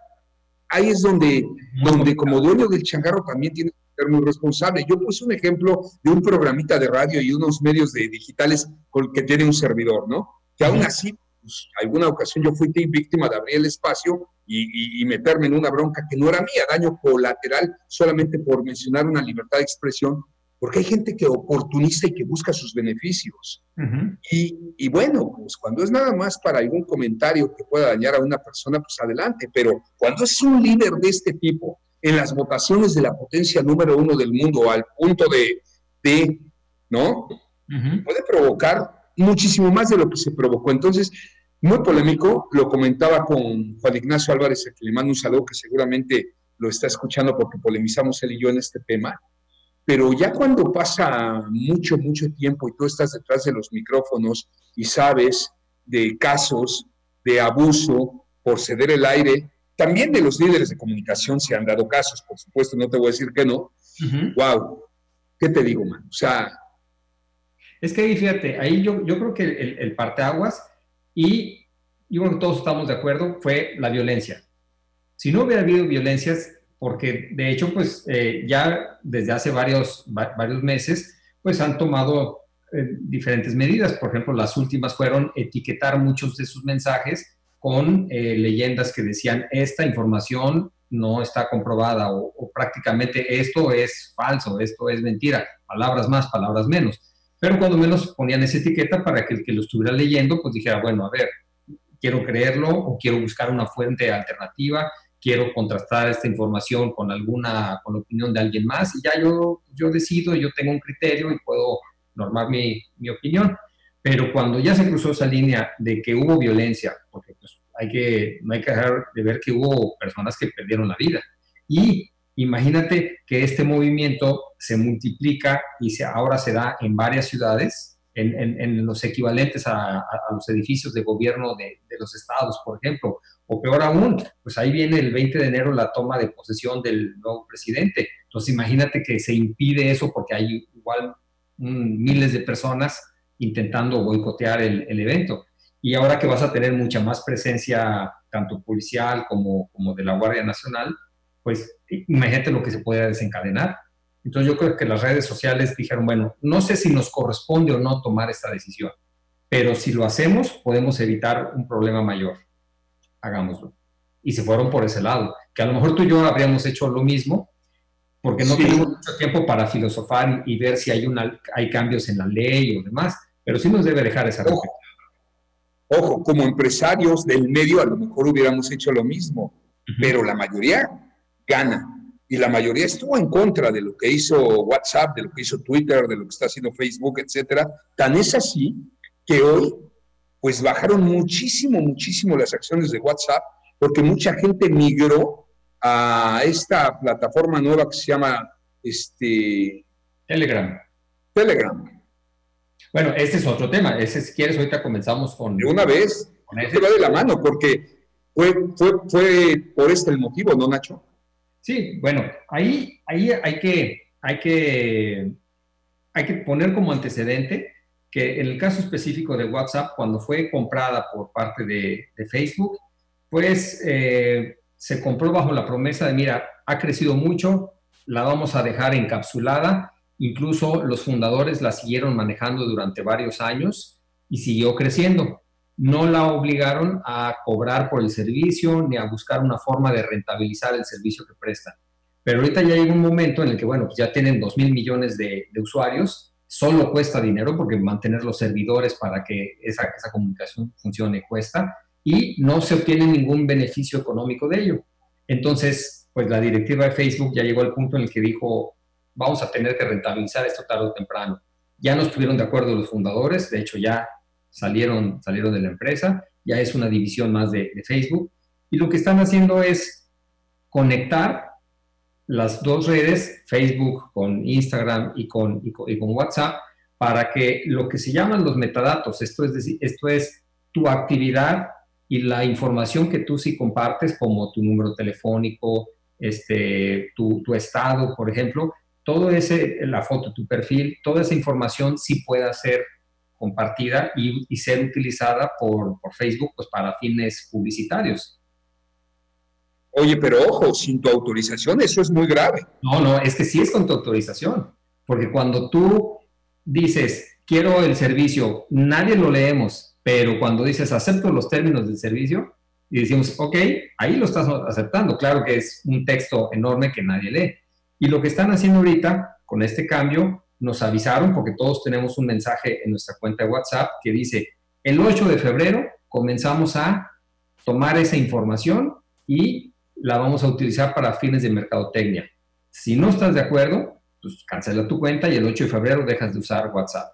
Speaker 3: ahí es donde, donde como dueño del changarro también tiene que ser muy responsable. Yo puse un ejemplo de un programita de radio y unos medios de digitales con que tiene un servidor, ¿no? Que aún así pues, alguna ocasión yo fui víctima de abrir el espacio y, meterme en una bronca que no era mía, daño colateral solamente por mencionar una libertad de expresión, porque hay gente que oportuniza y que busca sus beneficios. y, bueno, pues cuando es nada más para algún comentario que pueda dañar a una persona, pues adelante, pero cuando es un líder de este tipo en las votaciones de la potencia número uno del mundo al punto de, de ¿no? Puede provocar muchísimo más de lo que se provocó. Entonces, muy polémico, lo comentaba con Juan Ignacio Álvarez, que le mando un saludo, que seguramente lo está escuchando porque polemizamos él y yo en este tema, pero ya cuando pasa mucho, mucho tiempo y tú estás detrás de los micrófonos y sabes de casos de abuso por ceder el aire, también de los líderes de comunicación se han dado casos, por supuesto, no te voy a decir que no. Wow, ¿qué te digo, man? O sea...
Speaker 4: Es que ahí, fíjate, ahí yo, yo creo que el, el parteaguas y yo creo que todos estamos de acuerdo, fue la violencia. Si no hubiera habido violencias, porque de hecho, pues eh, ya desde hace varios, varios meses, pues han tomado eh, diferentes medidas. Por ejemplo, las últimas fueron etiquetar muchos de sus mensajes con eh, leyendas que decían, esta información no está comprobada o, prácticamente esto es falso, esto es mentira, palabras más, palabras menos pero cuando menos ponían esa etiqueta para que el que lo estuviera leyendo pues dijera, bueno, a ver, quiero creerlo o quiero buscar una fuente alternativa, quiero contrastar esta información con alguna, con la opinión de alguien más y ya yo, yo decido, yo tengo un criterio y puedo normar mi, mi opinión. Pero cuando ya se cruzó esa línea de que hubo violencia, porque pues hay que, no hay que dejar de ver que hubo personas que perdieron la vida y Imagínate que este movimiento se multiplica y se, ahora se da en varias ciudades, en, los equivalentes a, los edificios de gobierno de, los estados, por ejemplo. O peor aún, pues ahí viene el 20 de enero la toma de posesión del nuevo presidente. Entonces imagínate que se impide eso porque hay igual miles de personas intentando boicotear el, el, evento. Y ahora que vas a tener mucha más presencia, tanto policial como, como de la Guardia Nacional, pues imagínate lo que se puede desencadenar. Entonces yo creo que las redes sociales dijeron, bueno, no sé si nos corresponde o no tomar esta decisión, pero si lo hacemos podemos evitar un problema mayor. Hagámoslo. Y se fueron por ese lado, que a lo mejor tú y yo habríamos hecho lo mismo, porque no tenemos mucho tiempo para filosofar y, ver si hay, una, hay cambios en la ley o demás, pero sí nos debe dejar esa
Speaker 3: Ojo, ojo como empresarios del medio a lo mejor hubiéramos hecho lo mismo, pero la mayoría gana. Y la mayoría estuvo en contra de lo que hizo WhatsApp, de lo que hizo Twitter, de lo que está haciendo Facebook, etcétera. Tan es así que hoy, pues bajaron muchísimo, muchísimo las acciones de WhatsApp, porque mucha gente migró a esta plataforma nueva que se llama este
Speaker 4: Telegram.
Speaker 3: Telegram.
Speaker 4: Bueno, este es otro tema. Ese, si quieres, ahorita comenzamos con.
Speaker 3: De una vez, con ese. va de la mano, porque fue, fue, fue por este el motivo, ¿no, Nacho?
Speaker 4: Sí, bueno, ahí, ahí hay, que, hay, que, hay que poner como antecedente que en el caso específico de WhatsApp, cuando fue comprada por parte de, Facebook, pues eh, se compró bajo la promesa de, mira, ha crecido mucho, la vamos a dejar encapsulada, incluso los fundadores la siguieron manejando durante varios años y siguió creciendo no la obligaron a cobrar por el servicio ni a buscar una forma de rentabilizar el servicio que presta. Pero ahorita ya hay un momento en el que, bueno, pues ya tienen 2 mil millones de, usuarios, solo cuesta dinero porque mantener los servidores para que esa, esa comunicación funcione cuesta y no se obtiene ningún beneficio económico de ello. Entonces, pues la directiva de Facebook ya llegó al punto en el que dijo, vamos a tener que rentabilizar esto tarde o temprano. Ya no estuvieron de acuerdo los fundadores, de hecho ya salieron, salieron de la empresa, ya es una división más de, Facebook, y lo que están haciendo es conectar las dos redes, Facebook con Instagram y con, y con, WhatsApp, para que lo que se llaman los metadatos, esto es decir, esto es tu actividad y la información que tú sí compartes, como tu número telefónico, este, tu, tu estado, por ejemplo, todo ese, la foto, tu perfil, toda esa información sí pueda ser compartida y, y ser utilizada por, por, Facebook pues, para fines publicitarios.
Speaker 3: Oye, pero ojo, sin tu autorización eso es muy grave.
Speaker 4: No, no, es que sí es con tu autorización, porque cuando tú dices, quiero el servicio, nadie lo leemos, pero cuando dices, acepto los términos del servicio, y decimos, ok, ahí lo estás aceptando. Claro que es un texto enorme que nadie lee. Y lo que están haciendo ahorita con este cambio, nos avisaron, porque todos tenemos un mensaje en nuestra cuenta de WhatsApp que dice, el 8 de febrero comenzamos a tomar esa información y la vamos a utilizar para fines de mercadotecnia. Si no estás de acuerdo, pues cancela tu cuenta y el 8 de febrero dejas de usar WhatsApp.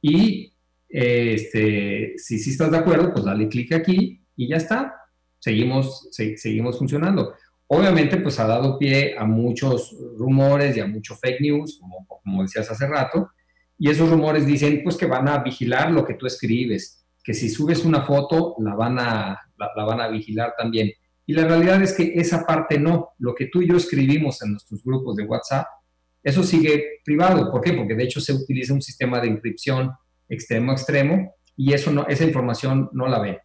Speaker 4: Y este, si sí estás de acuerdo, pues dale clic aquí y ya está. Seguimos, seguimos funcionando. Obviamente, pues ha dado pie a muchos rumores y a mucho fake news, como, decías hace rato, y esos rumores dicen pues que van a vigilar lo que tú escribes, que si subes una foto la van a, la van a vigilar también. Y la realidad es que esa parte no. Lo que tú y yo escribimos en nuestros grupos de WhatsApp, eso sigue privado. ¿Por qué? Porque de hecho se utiliza un sistema de inscripción extremo a extremo y eso no, esa información no la ven.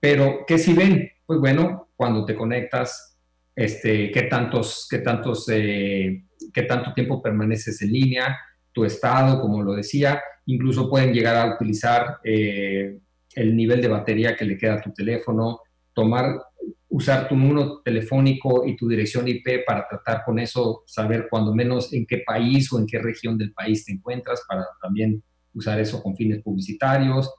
Speaker 4: Pero, ¿qué si ven? Pues bueno, cuando te conectas, este, qué tantos, qué tantos, eh, qué tanto tiempo permaneces en línea, tu estado, como lo decía, incluso pueden llegar a utilizar eh, el nivel de batería que le queda a tu teléfono, tomar usar tu número telefónico y tu dirección IP para tratar con eso, saber cuando menos en qué país o en qué región del país te encuentras, para también usar eso con fines publicitarios.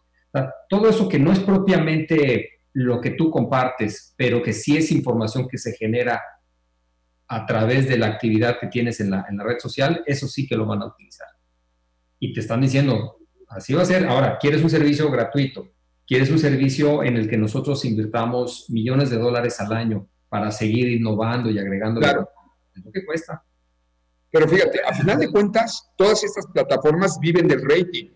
Speaker 4: todo eso que no es propiamente lo que tú compartes, pero que sí es información que se genera a través de la actividad que tienes en la, en la red social, eso sí que lo van a utilizar. Y te están diciendo, así va a ser. Ahora, ¿quieres un servicio gratuito? quieres un servicio en el que nosotros invirtamos millones de dólares al año para seguir innovando y agregando
Speaker 3: claro.
Speaker 4: es lo que cuesta.
Speaker 3: Pero fíjate, a final de cuentas, todas estas plataformas viven del rating.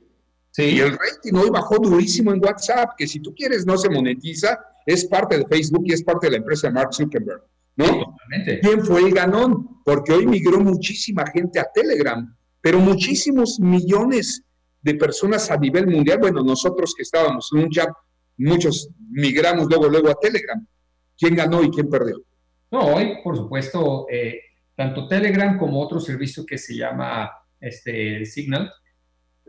Speaker 3: Sí. Y el rating hoy bajó durísimo en WhatsApp, que si tú quieres no se monetiza, es parte de Facebook y es parte de la empresa de Mark Zuckerberg. ¿no? ¿Quién fue el ganón? Porque hoy migró muchísima gente a Telegram, pero muchísimos millones de personas a nivel mundial. Bueno, nosotros que estábamos en un chat, muchos migramos luego, luego a Telegram. ¿Quién ganó y quién perdió?
Speaker 4: No, hoy, por supuesto, eh, tanto Telegram como otro servicio que se llama este, Signal,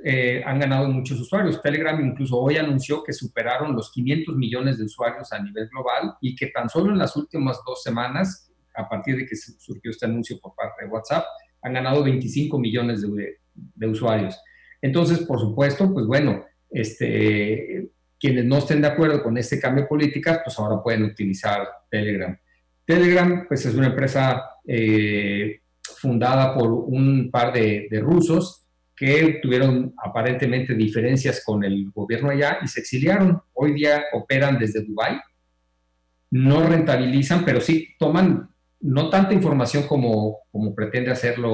Speaker 4: eh, han ganado muchos usuarios. Telegram incluso hoy anunció que superaron los 500 millones de usuarios a nivel global y que tan solo en las últimas dos semanas, a partir de que surgió este anuncio por parte de WhatsApp, han ganado 25 millones de, de usuarios. Entonces, por supuesto, pues bueno, este, quienes no estén de acuerdo con este cambio de políticas, pues ahora pueden utilizar Telegram. Telegram, pues es una empresa eh, fundada por un par de, rusos que tuvieron aparentemente diferencias con el gobierno allá y se exiliaron. Hoy día operan desde Dubái. No rentabilizan, pero sí toman no tanta información como, como pretende hacerlo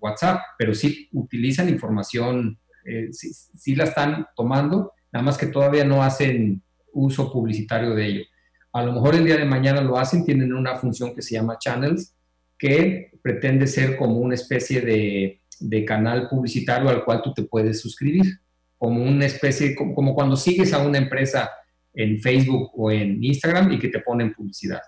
Speaker 4: WhatsApp, pero sí utilizan información, eh, sí, la están tomando, nada más que todavía no hacen uso publicitario de ello. A lo mejor el día de mañana lo hacen, tienen una función que se llama Channels, que pretende ser como una especie de, de canal publicitario al cual tú te puedes suscribir, como una especie, como, como cuando sigues a una empresa en Facebook o en Instagram y que te ponen publicidad.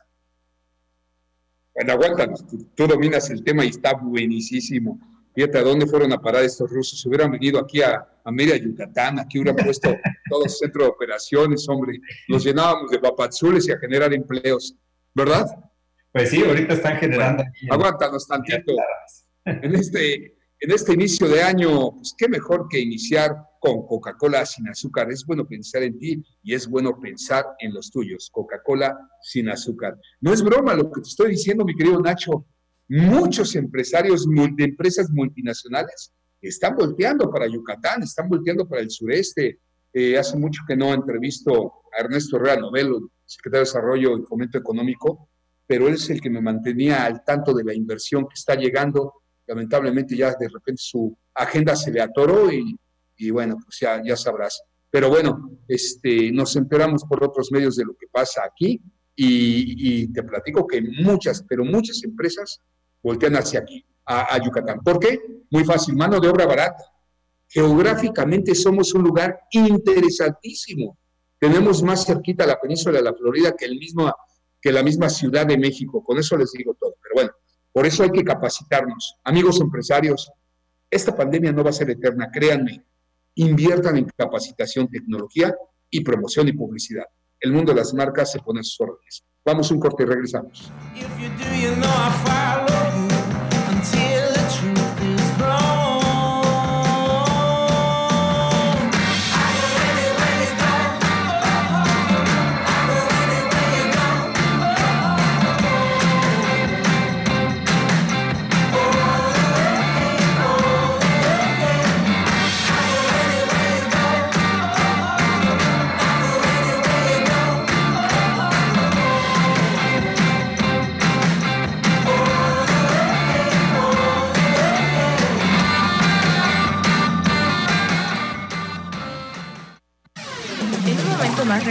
Speaker 3: Bueno, aguántanos, tú, dominas el tema y está buenísimo. Fíjate a dónde fueron a parar estos rusos. Si hubieran venido aquí a, a Mérida, Yucatán, aquí hubieran puesto todo el centro de operaciones, hombre. Nos llenábamos de papazules y a generar empleos, ¿verdad?
Speaker 4: Pues sí, ahorita están generando.
Speaker 3: aguántanos tantito. En este, en este inicio de año, pues qué mejor que iniciar con Coca-Cola sin azúcar. Es bueno pensar en ti y es bueno pensar en los tuyos. Coca-Cola sin azúcar. No es broma lo que te estoy diciendo, mi querido Nacho. Muchos empresarios de empresas multinacionales están volteando para Yucatán, están volteando para el sureste. Eh, hace mucho que no entrevisto a Ernesto Real Novelo, secretario de Desarrollo y Fomento Económico, pero él es el que me mantenía al tanto de la inversión que está llegando. Lamentablemente ya de repente su agenda se le atoró y, bueno, pues ya, ya sabrás. Pero bueno, este, nos enteramos por otros medios de lo que pasa aquí y, te platico que muchas, pero muchas empresas voltean hacia aquí, a, a Yucatán. ¿Por qué? Muy fácil, mano de obra barata. Geográficamente somos un lugar interesantísimo. Tenemos más cerquita la península de la Florida que el mismo que la misma Ciudad de México. Con eso les digo todo. Pero bueno, por eso hay que capacitarnos. Amigos empresarios, esta pandemia no va a ser eterna, créanme. Inviertan en capacitación, tecnología y promoción y publicidad. El mundo de las marcas se pone a sus órdenes. Vamos un corte y regresamos.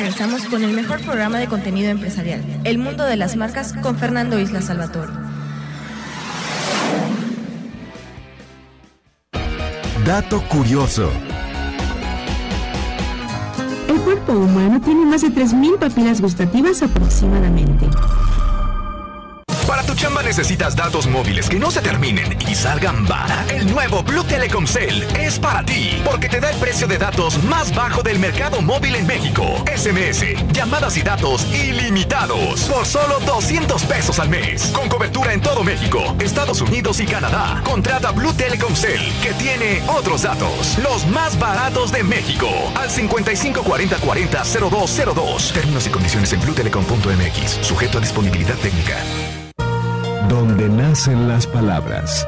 Speaker 1: Regresamos con el mejor programa de contenido empresarial, El Mundo de las Marcas, con Fernando Isla Salvatore.
Speaker 23: Dato curioso.
Speaker 24: El cuerpo humano tiene más de 3.000 papilas gustativas aproximadamente.
Speaker 23: Chamba necesitas datos móviles que no se terminen y salgan vara. El nuevo Blue Telecom Cell es para ti, porque te da el precio de datos más bajo del mercado móvil en México. SMS, llamadas y datos ilimitados por solo 200 pesos al mes. Con cobertura en todo México, Estados Unidos y Canadá. Contrata Blue Telecom Cell, que tiene otros datos, los más baratos de México. Al 55 40 40 0202. Términos y condiciones en bluetelecom.mx. Sujeto a disponibilidad técnica. Donde nacen las palabras.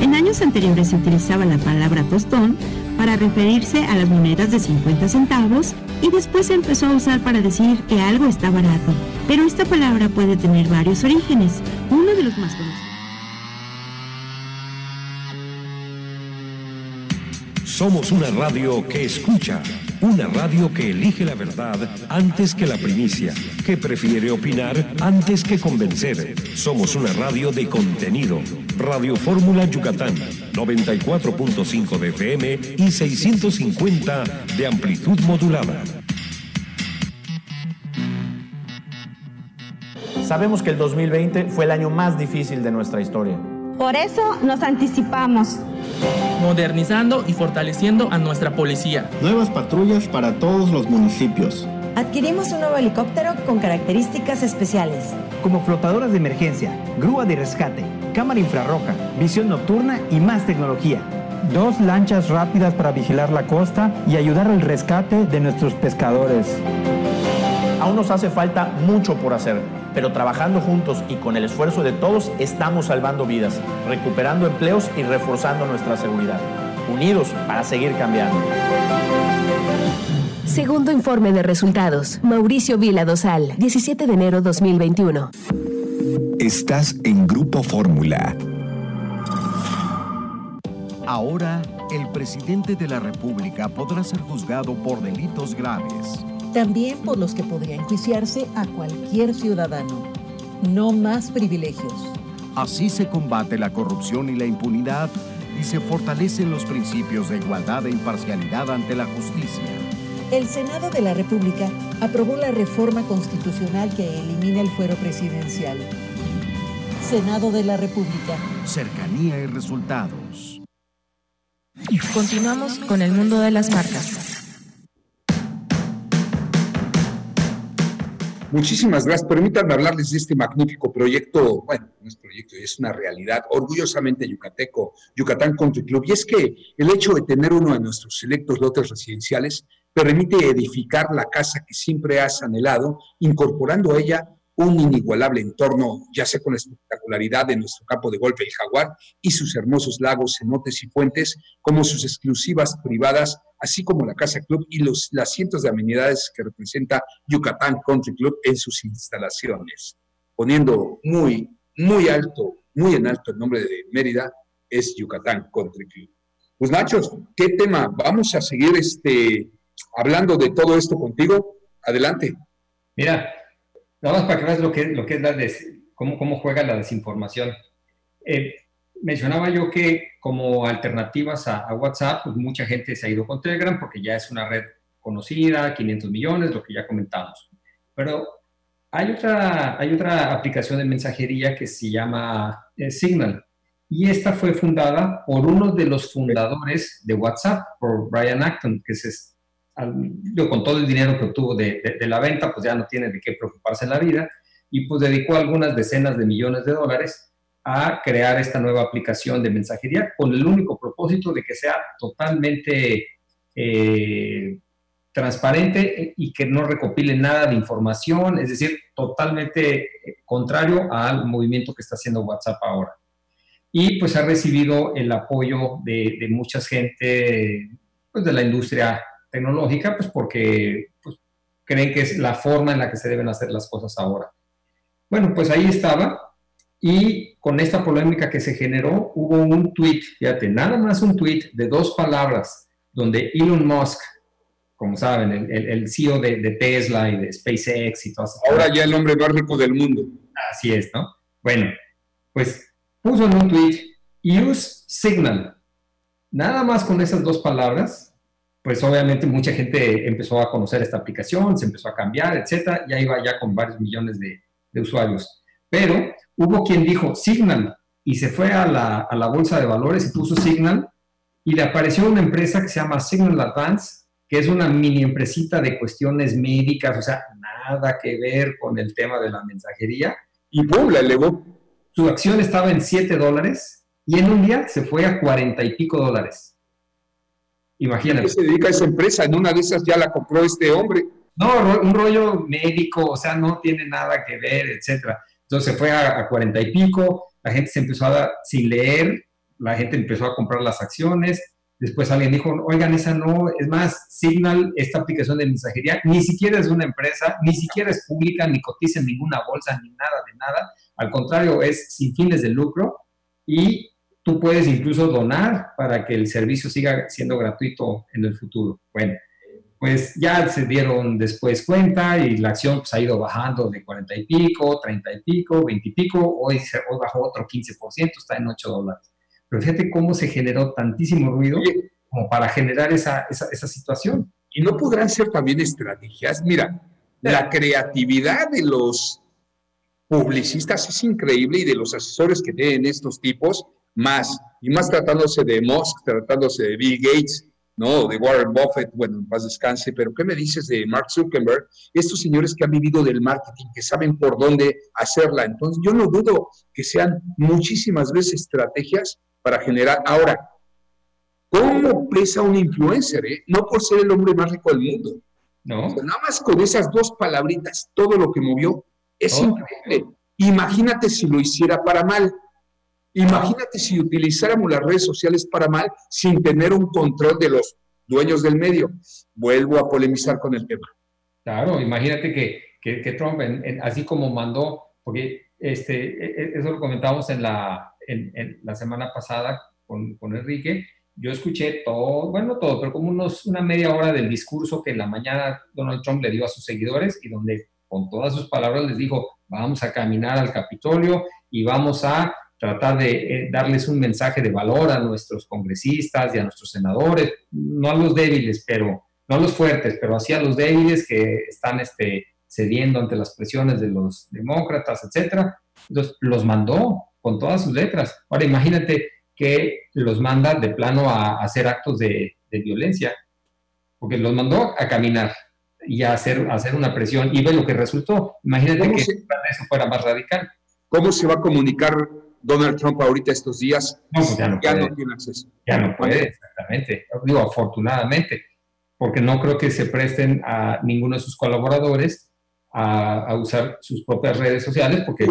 Speaker 24: En años anteriores se utilizaba la palabra tostón para referirse a las monedas de 50 centavos y después se empezó a usar para decir que algo está barato. Pero esta palabra puede tener varios orígenes. Uno de los más conocidos.
Speaker 23: Somos una radio que escucha una radio que elige la verdad antes que la primicia, que prefiere opinar antes que convencer. Somos una radio de contenido. Radio Fórmula Yucatán, 94.5 de FM y 650 de amplitud modulada.
Speaker 8: Sabemos que el 2020 fue el año más difícil de nuestra historia.
Speaker 25: Por eso nos anticipamos
Speaker 26: modernizando y fortaleciendo a nuestra policía.
Speaker 27: Nuevas patrullas para todos los municipios.
Speaker 13: Adquirimos un nuevo helicóptero con características especiales.
Speaker 28: Como flotadoras de emergencia, grúa de rescate, cámara infrarroja, visión nocturna y más tecnología.
Speaker 29: Dos lanchas rápidas para vigilar la costa y ayudar al rescate de nuestros pescadores.
Speaker 8: Aún nos hace falta mucho por hacer pero trabajando juntos y con el esfuerzo de todos estamos salvando vidas, recuperando empleos y reforzando nuestra seguridad. Unidos para seguir cambiando.
Speaker 20: Segundo informe de resultados. Mauricio Vila Dosal, 17 de enero 2021.
Speaker 23: Estás en Grupo Fórmula.
Speaker 7: Ahora, el presidente de la República podrá ser juzgado por delitos graves
Speaker 30: también por los que podría enjuiciarse a cualquier ciudadano. No más privilegios.
Speaker 7: Así se combate la corrupción y la impunidad y se fortalecen los principios de igualdad e imparcialidad ante la justicia.
Speaker 30: El Senado de la República aprobó la reforma constitucional que elimina el fuero presidencial. Senado de la República.
Speaker 7: Cercanía y resultados.
Speaker 1: Continuamos con el mundo de las marcas.
Speaker 3: Muchísimas gracias. Permítanme hablarles de este magnífico proyecto, bueno, no es proyecto, es una realidad, orgullosamente yucateco, Yucatán Country Club. Y es que el hecho de tener uno de nuestros selectos lotes residenciales permite edificar la casa que siempre has anhelado, incorporando a ella un inigualable entorno, ya sea con la espectacularidad de nuestro campo de golf El Jaguar y sus hermosos lagos, cenotes y fuentes, como sus exclusivas privadas, así como la Casa Club y los, las cientos de amenidades que representa Yucatán Country Club en sus instalaciones. Poniendo muy, muy alto, muy en alto el nombre de Mérida, es Yucatán Country Club. Pues Nachos, ¿qué tema? Vamos a seguir este, hablando de todo esto contigo. Adelante.
Speaker 4: Mira, Nada más para que veas lo que, lo que es la cómo, cómo juega la desinformación. Eh, mencionaba yo que como alternativas a, WhatsApp, pues mucha gente se ha ido con Telegram porque ya es una red conocida, 500 millones, lo que ya comentamos. Pero hay otra, hay otra aplicación de mensajería que se llama eh, Signal. Y esta fue fundada por uno de los fundadores de WhatsApp, por Brian Acton, que es con todo el dinero que obtuvo de, la venta, pues ya no tiene de qué preocuparse en la vida y pues dedicó algunas decenas de millones de dólares a crear esta nueva aplicación de mensajería con el único propósito de que sea totalmente eh, transparente y que no recopile nada de información, es decir, totalmente contrario al movimiento que está haciendo WhatsApp ahora. Y pues ha recibido el apoyo de, de mucha gente pues, de la industria tecnológica, pues porque pues, creen que es la forma en la que se deben hacer las cosas ahora. Bueno, pues ahí estaba. Y con esta polémica que se generó, hubo un tweet, fíjate, nada más un tweet de dos palabras, donde Elon Musk, como saben, el, el, CEO de, de, Tesla y de SpaceX y todas
Speaker 3: Ahora ya el hombre más rico del mundo.
Speaker 4: Así es, ¿no? Bueno, pues puso en un tweet, use Signal. Nada más con esas dos palabras, pues obviamente mucha gente empezó a conocer esta aplicación, se empezó a cambiar, etcétera, ya iba ya con varios millones de, usuarios. Pero hubo quien dijo Signal y se fue a la, a la, bolsa de valores y puso Signal y le apareció una empresa que se llama Signal Advance, que es una mini empresita de cuestiones médicas, o sea, nada que ver con el tema de la mensajería.
Speaker 3: Y boom, la elevó.
Speaker 4: Su acción estaba en 7 dólares y en un día se fue a 40 y pico dólares. Imagínate.
Speaker 3: qué se dedica a esa empresa? En una de esas ya la compró este hombre.
Speaker 4: No, un rollo médico, o sea, no tiene nada que ver, etcétera. Entonces se fue a, cuarenta y pico, la gente se empezó a dar, sin leer, la gente empezó a comprar las acciones, después alguien dijo, oigan, esa no, es más, Signal, esta aplicación de mensajería, ni siquiera es una empresa, ni siquiera es pública, ni cotiza en ninguna bolsa, ni nada de nada, al contrario, es sin fines de lucro y Tú puedes incluso donar para que el servicio siga siendo gratuito en el futuro. Bueno, pues ya se dieron después cuenta y la acción pues, ha ido bajando de 40 y pico, 30 y pico, 20 y pico, hoy, hoy bajó otro 15%, está en 8 dólares. Pero fíjate cómo se generó tantísimo ruido como para generar esa, esa, esa situación.
Speaker 3: Y no podrán ser también estrategias. Mira, la creatividad de los publicistas es increíble y de los asesores que tienen estos tipos más, y más tratándose de Musk, tratándose de Bill Gates, ¿no? De Warren Buffett, bueno, en paz descanse, pero ¿qué me dices de Mark Zuckerberg? Estos señores que han vivido del marketing, que saben por dónde hacerla. Entonces, yo no dudo que sean muchísimas veces estrategias para generar. Ahora, ¿cómo pesa un influencer? Eh? No por ser el hombre más rico del mundo. No. nada más con esas dos palabritas, todo lo que movió es increíble. Imagínate si lo hiciera para mal. Imagínate si utilizáramos las redes sociales para mal sin tener un control de los dueños del medio. Vuelvo a polemizar con el tema.
Speaker 4: Claro, imagínate que, que, Trump, así como mandó, porque este, e, e, eso lo comentamos en la, en, la semana pasada con, con, Enrique, yo escuché todo, bueno, todo, pero como unos, una media hora del discurso que en la mañana Donald Trump le dio a sus seguidores y donde con todas sus palabras les dijo, vamos a caminar al Capitolio y vamos a tratar de eh, darles un mensaje de valor a nuestros congresistas y a nuestros senadores, no a los débiles, pero no a los fuertes, pero así a los débiles que están este, cediendo ante las presiones de los demócratas, etcétera. Entonces, los mandó con todas sus letras. Ahora, imagínate que los manda de plano a, hacer actos de, de, violencia, porque los mandó a caminar. y hacer, hacer una presión y ve lo que resultó. Imagínate que eso fuera más radical.
Speaker 3: ¿Cómo se va a comunicar Donald Trump ahorita estos días?
Speaker 4: No, pues ya no,
Speaker 3: tiene acceso.
Speaker 4: Ya no puede, exactamente. Digo, afortunadamente, porque no creo que se presten a ninguno de sus colaboradores a, usar sus propias redes sociales, porque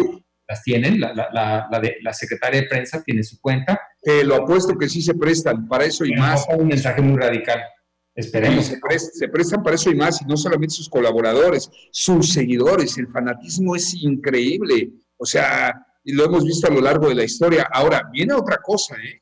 Speaker 4: las tienen, la, la, la, de, la secretaria de prensa tiene su cuenta.
Speaker 3: Eh, lo apuesto que sí se prestan para eso y más.
Speaker 4: Un mensaje muy radical. Esperemos.
Speaker 3: se, se, prestan para eso y más, y no solamente sus colaboradores, sus seguidores. El fanatismo es increíble. O sea, y lo hemos visto a lo largo de la historia. Ahora, viene otra cosa, ¿eh?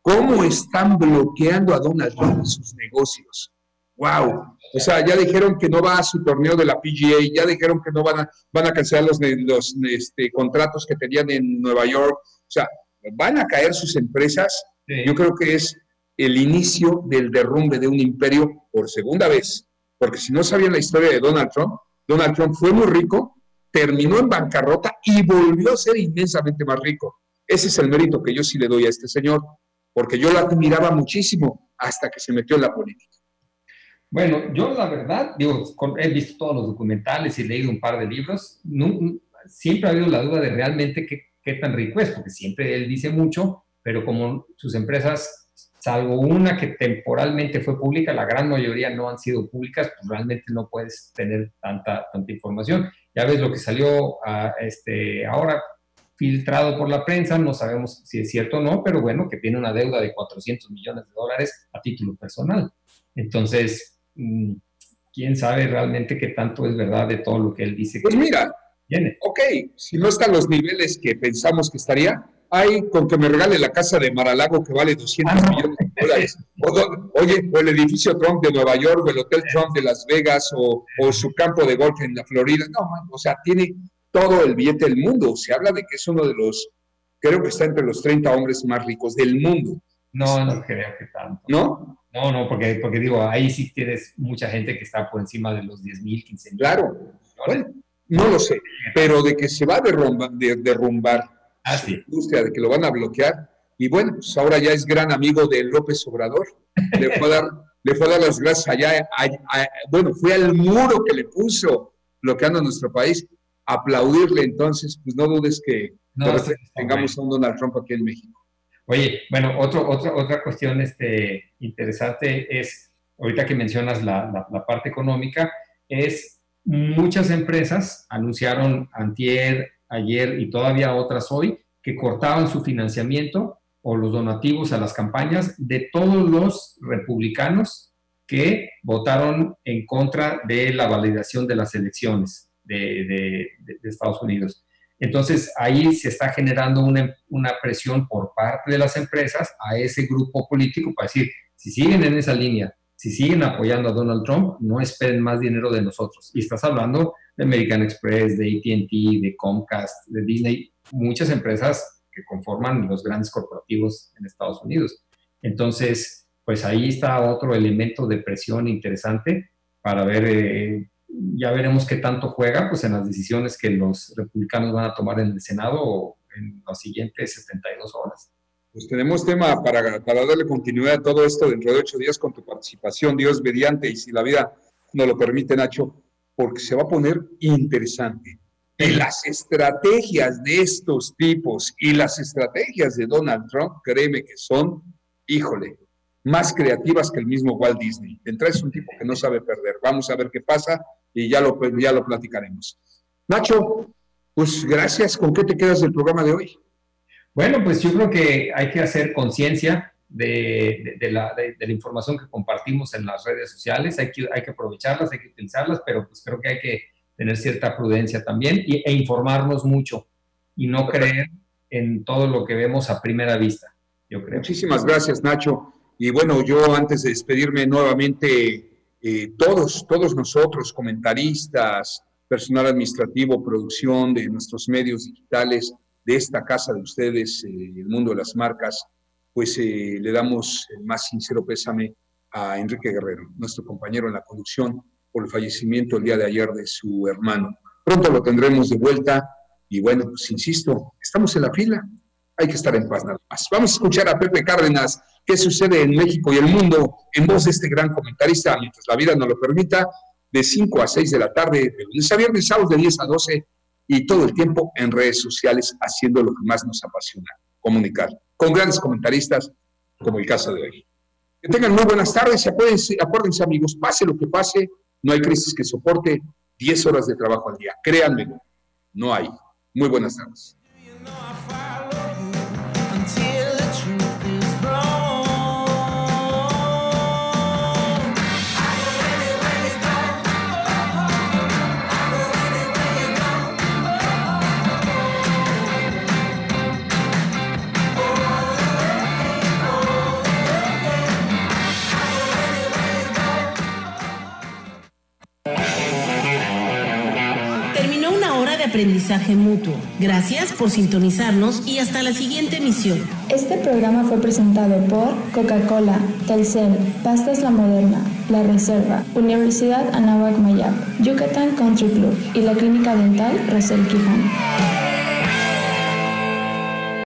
Speaker 3: ¿Cómo están bloqueando a Donald Trump en sus negocios? ¡Wow! O sea, ya dijeron que no va a su torneo de la PGA, ya dijeron que no van a, van a cancelar los, los este, contratos que tenían en Nueva York. O sea, van a caer sus empresas. Yo creo que es el inicio del derrumbe de un imperio por segunda vez. Porque si no sabían la historia de Donald Trump, Donald Trump fue muy rico, terminó en bancarrota y volvió a ser inmensamente más rico. Ese es el mérito que yo sí le doy a este señor, porque yo lo admiraba muchísimo hasta que se metió en la política.
Speaker 4: Bueno, yo la verdad, digo, he visto todos los documentales y leído un par de libros, siempre ha habido la duda de realmente qué, qué tan rico es, porque siempre él dice mucho, pero como sus empresas, salvo una que temporalmente fue pública, la gran mayoría no han sido públicas, pues realmente no puedes tener tanta, tanta información. Ya ves lo que salió a, este, ahora filtrado por la prensa, no sabemos si es cierto o no, pero bueno, que tiene una deuda de 400 millones de dólares a título personal. Entonces, Mm, quién sabe realmente qué tanto es verdad de todo lo que él dice.
Speaker 3: Pues mira, viene. ok, si no están los niveles que pensamos que estaría, hay con que me regale la casa de Maralago que vale 200 ah, millones de dólares. oye, o el edificio Trump de Nueva York, o el Hotel Trump de Las Vegas, o, su campo de golf en la Florida. No, o sea, tiene todo el billete del mundo. Se habla de que es uno de los, creo que está entre los 30 hombres más ricos del mundo.
Speaker 4: No, no creo que tanto.
Speaker 3: ¿No?
Speaker 4: No, no, porque, porque digo, ahí sí tienes mucha gente que está por encima de los 10 mil, 15 mil.
Speaker 3: Claro, no lo sé, pero de que se va a derrumbar, de, derrumbar
Speaker 4: ah, sí.
Speaker 3: industria, de que lo van a bloquear, y bueno, pues ahora ya es gran amigo de López Obrador, le fue a dar, le fue a dar las gracias allá, bueno, fue al muro que le puso bloqueando nuestro país, aplaudirle entonces, pues no dudes que tengamos a un Donald Trump aquí en México.
Speaker 4: Oye, bueno, otro, otra, otra cuestión este, interesante es, ahorita que mencionas la, la, parte económica, es muchas empresas anunciaron antier, ayer y todavía otras hoy que cortaban su financiamiento o los donativos a las campañas de todos los republicanos que votaron en contra de la validación de las elecciones de, Estados Unidos. Entonces, ahí se está generando una, presión por parte de las empresas a ese grupo político para decir, si siguen en esa línea, si siguen apoyando a Donald Trump, no esperen más dinero de nosotros. Y estás hablando de American Express, de ATT, de Comcast, de Disney, muchas empresas que conforman los grandes corporativos en Estados Unidos. Entonces, pues ahí está otro elemento de presión interesante para ver eh, ya veremos qué tanto juega pues, en las decisiones que los republicanos van a tomar en el Senado en las siguientes 72 horas.
Speaker 3: Pues tenemos tema para, para darle continuidad a todo esto dentro de ocho días con tu participación, Dios mediante, y si la vida nos lo permite, Nacho, porque se va a poner interesante. Y las estrategias de estos tipos y las estrategias de Donald Trump, créeme que son, híjole, más creativas que el mismo Walt Disney. Entra es un tipo que no sabe perder. Vamos a ver qué pasa y ya lo, ya lo platicaremos. Nacho, pues gracias. ¿Con qué te quedas del programa de hoy?
Speaker 4: Bueno, pues yo creo que hay que hacer conciencia de, la, información que compartimos en las redes sociales. Hay que, hay que aprovecharlas, hay que utilizarlas, pero pues creo que hay que tener cierta prudencia también e informarnos mucho y no creer en todo lo que vemos a primera vista. Yo creo.
Speaker 3: Muchísimas gracias, Nacho. Y bueno, yo antes de despedirme nuevamente eh, todos, todos nosotros, comentaristas, personal administrativo, producción de nuestros medios digitales, de esta casa de ustedes, eh, el mundo de las marcas, pues eh, le damos el más sincero pésame a Enrique Guerrero, nuestro compañero en la conducción, por el fallecimiento el día de ayer de su hermano. Pronto lo tendremos de vuelta y bueno, pues insisto, estamos en la fila, hay que estar en paz nada más. Vamos a escuchar a Pepe Cárdenas qué sucede en México y el mundo en voz de este gran comentarista, mientras la vida nos lo permita. de 5 a 6 de la tarde, de lunes a viernes, sábados de 10 a 12 y todo el tiempo en redes sociales haciendo lo que más nos apasiona, comunicar, con grandes comentaristas como el caso de hoy. Que tengan muy buenas tardes y acuérdense, acuérdense amigos, pase lo que pase, no hay crisis que soporte 10 horas de trabajo al día. Créanme, no hay. Muy buenas tardes.
Speaker 1: Mutuo. Gracias por sintonizarnos y hasta la siguiente emisión.
Speaker 2: Este programa fue presentado por Coca-Cola, Telcel, Pastas La Moderna, La Reserva, Universidad Anáhuac Mayab, Yucatán Country Club y la Clínica Dental Rosel Quijano.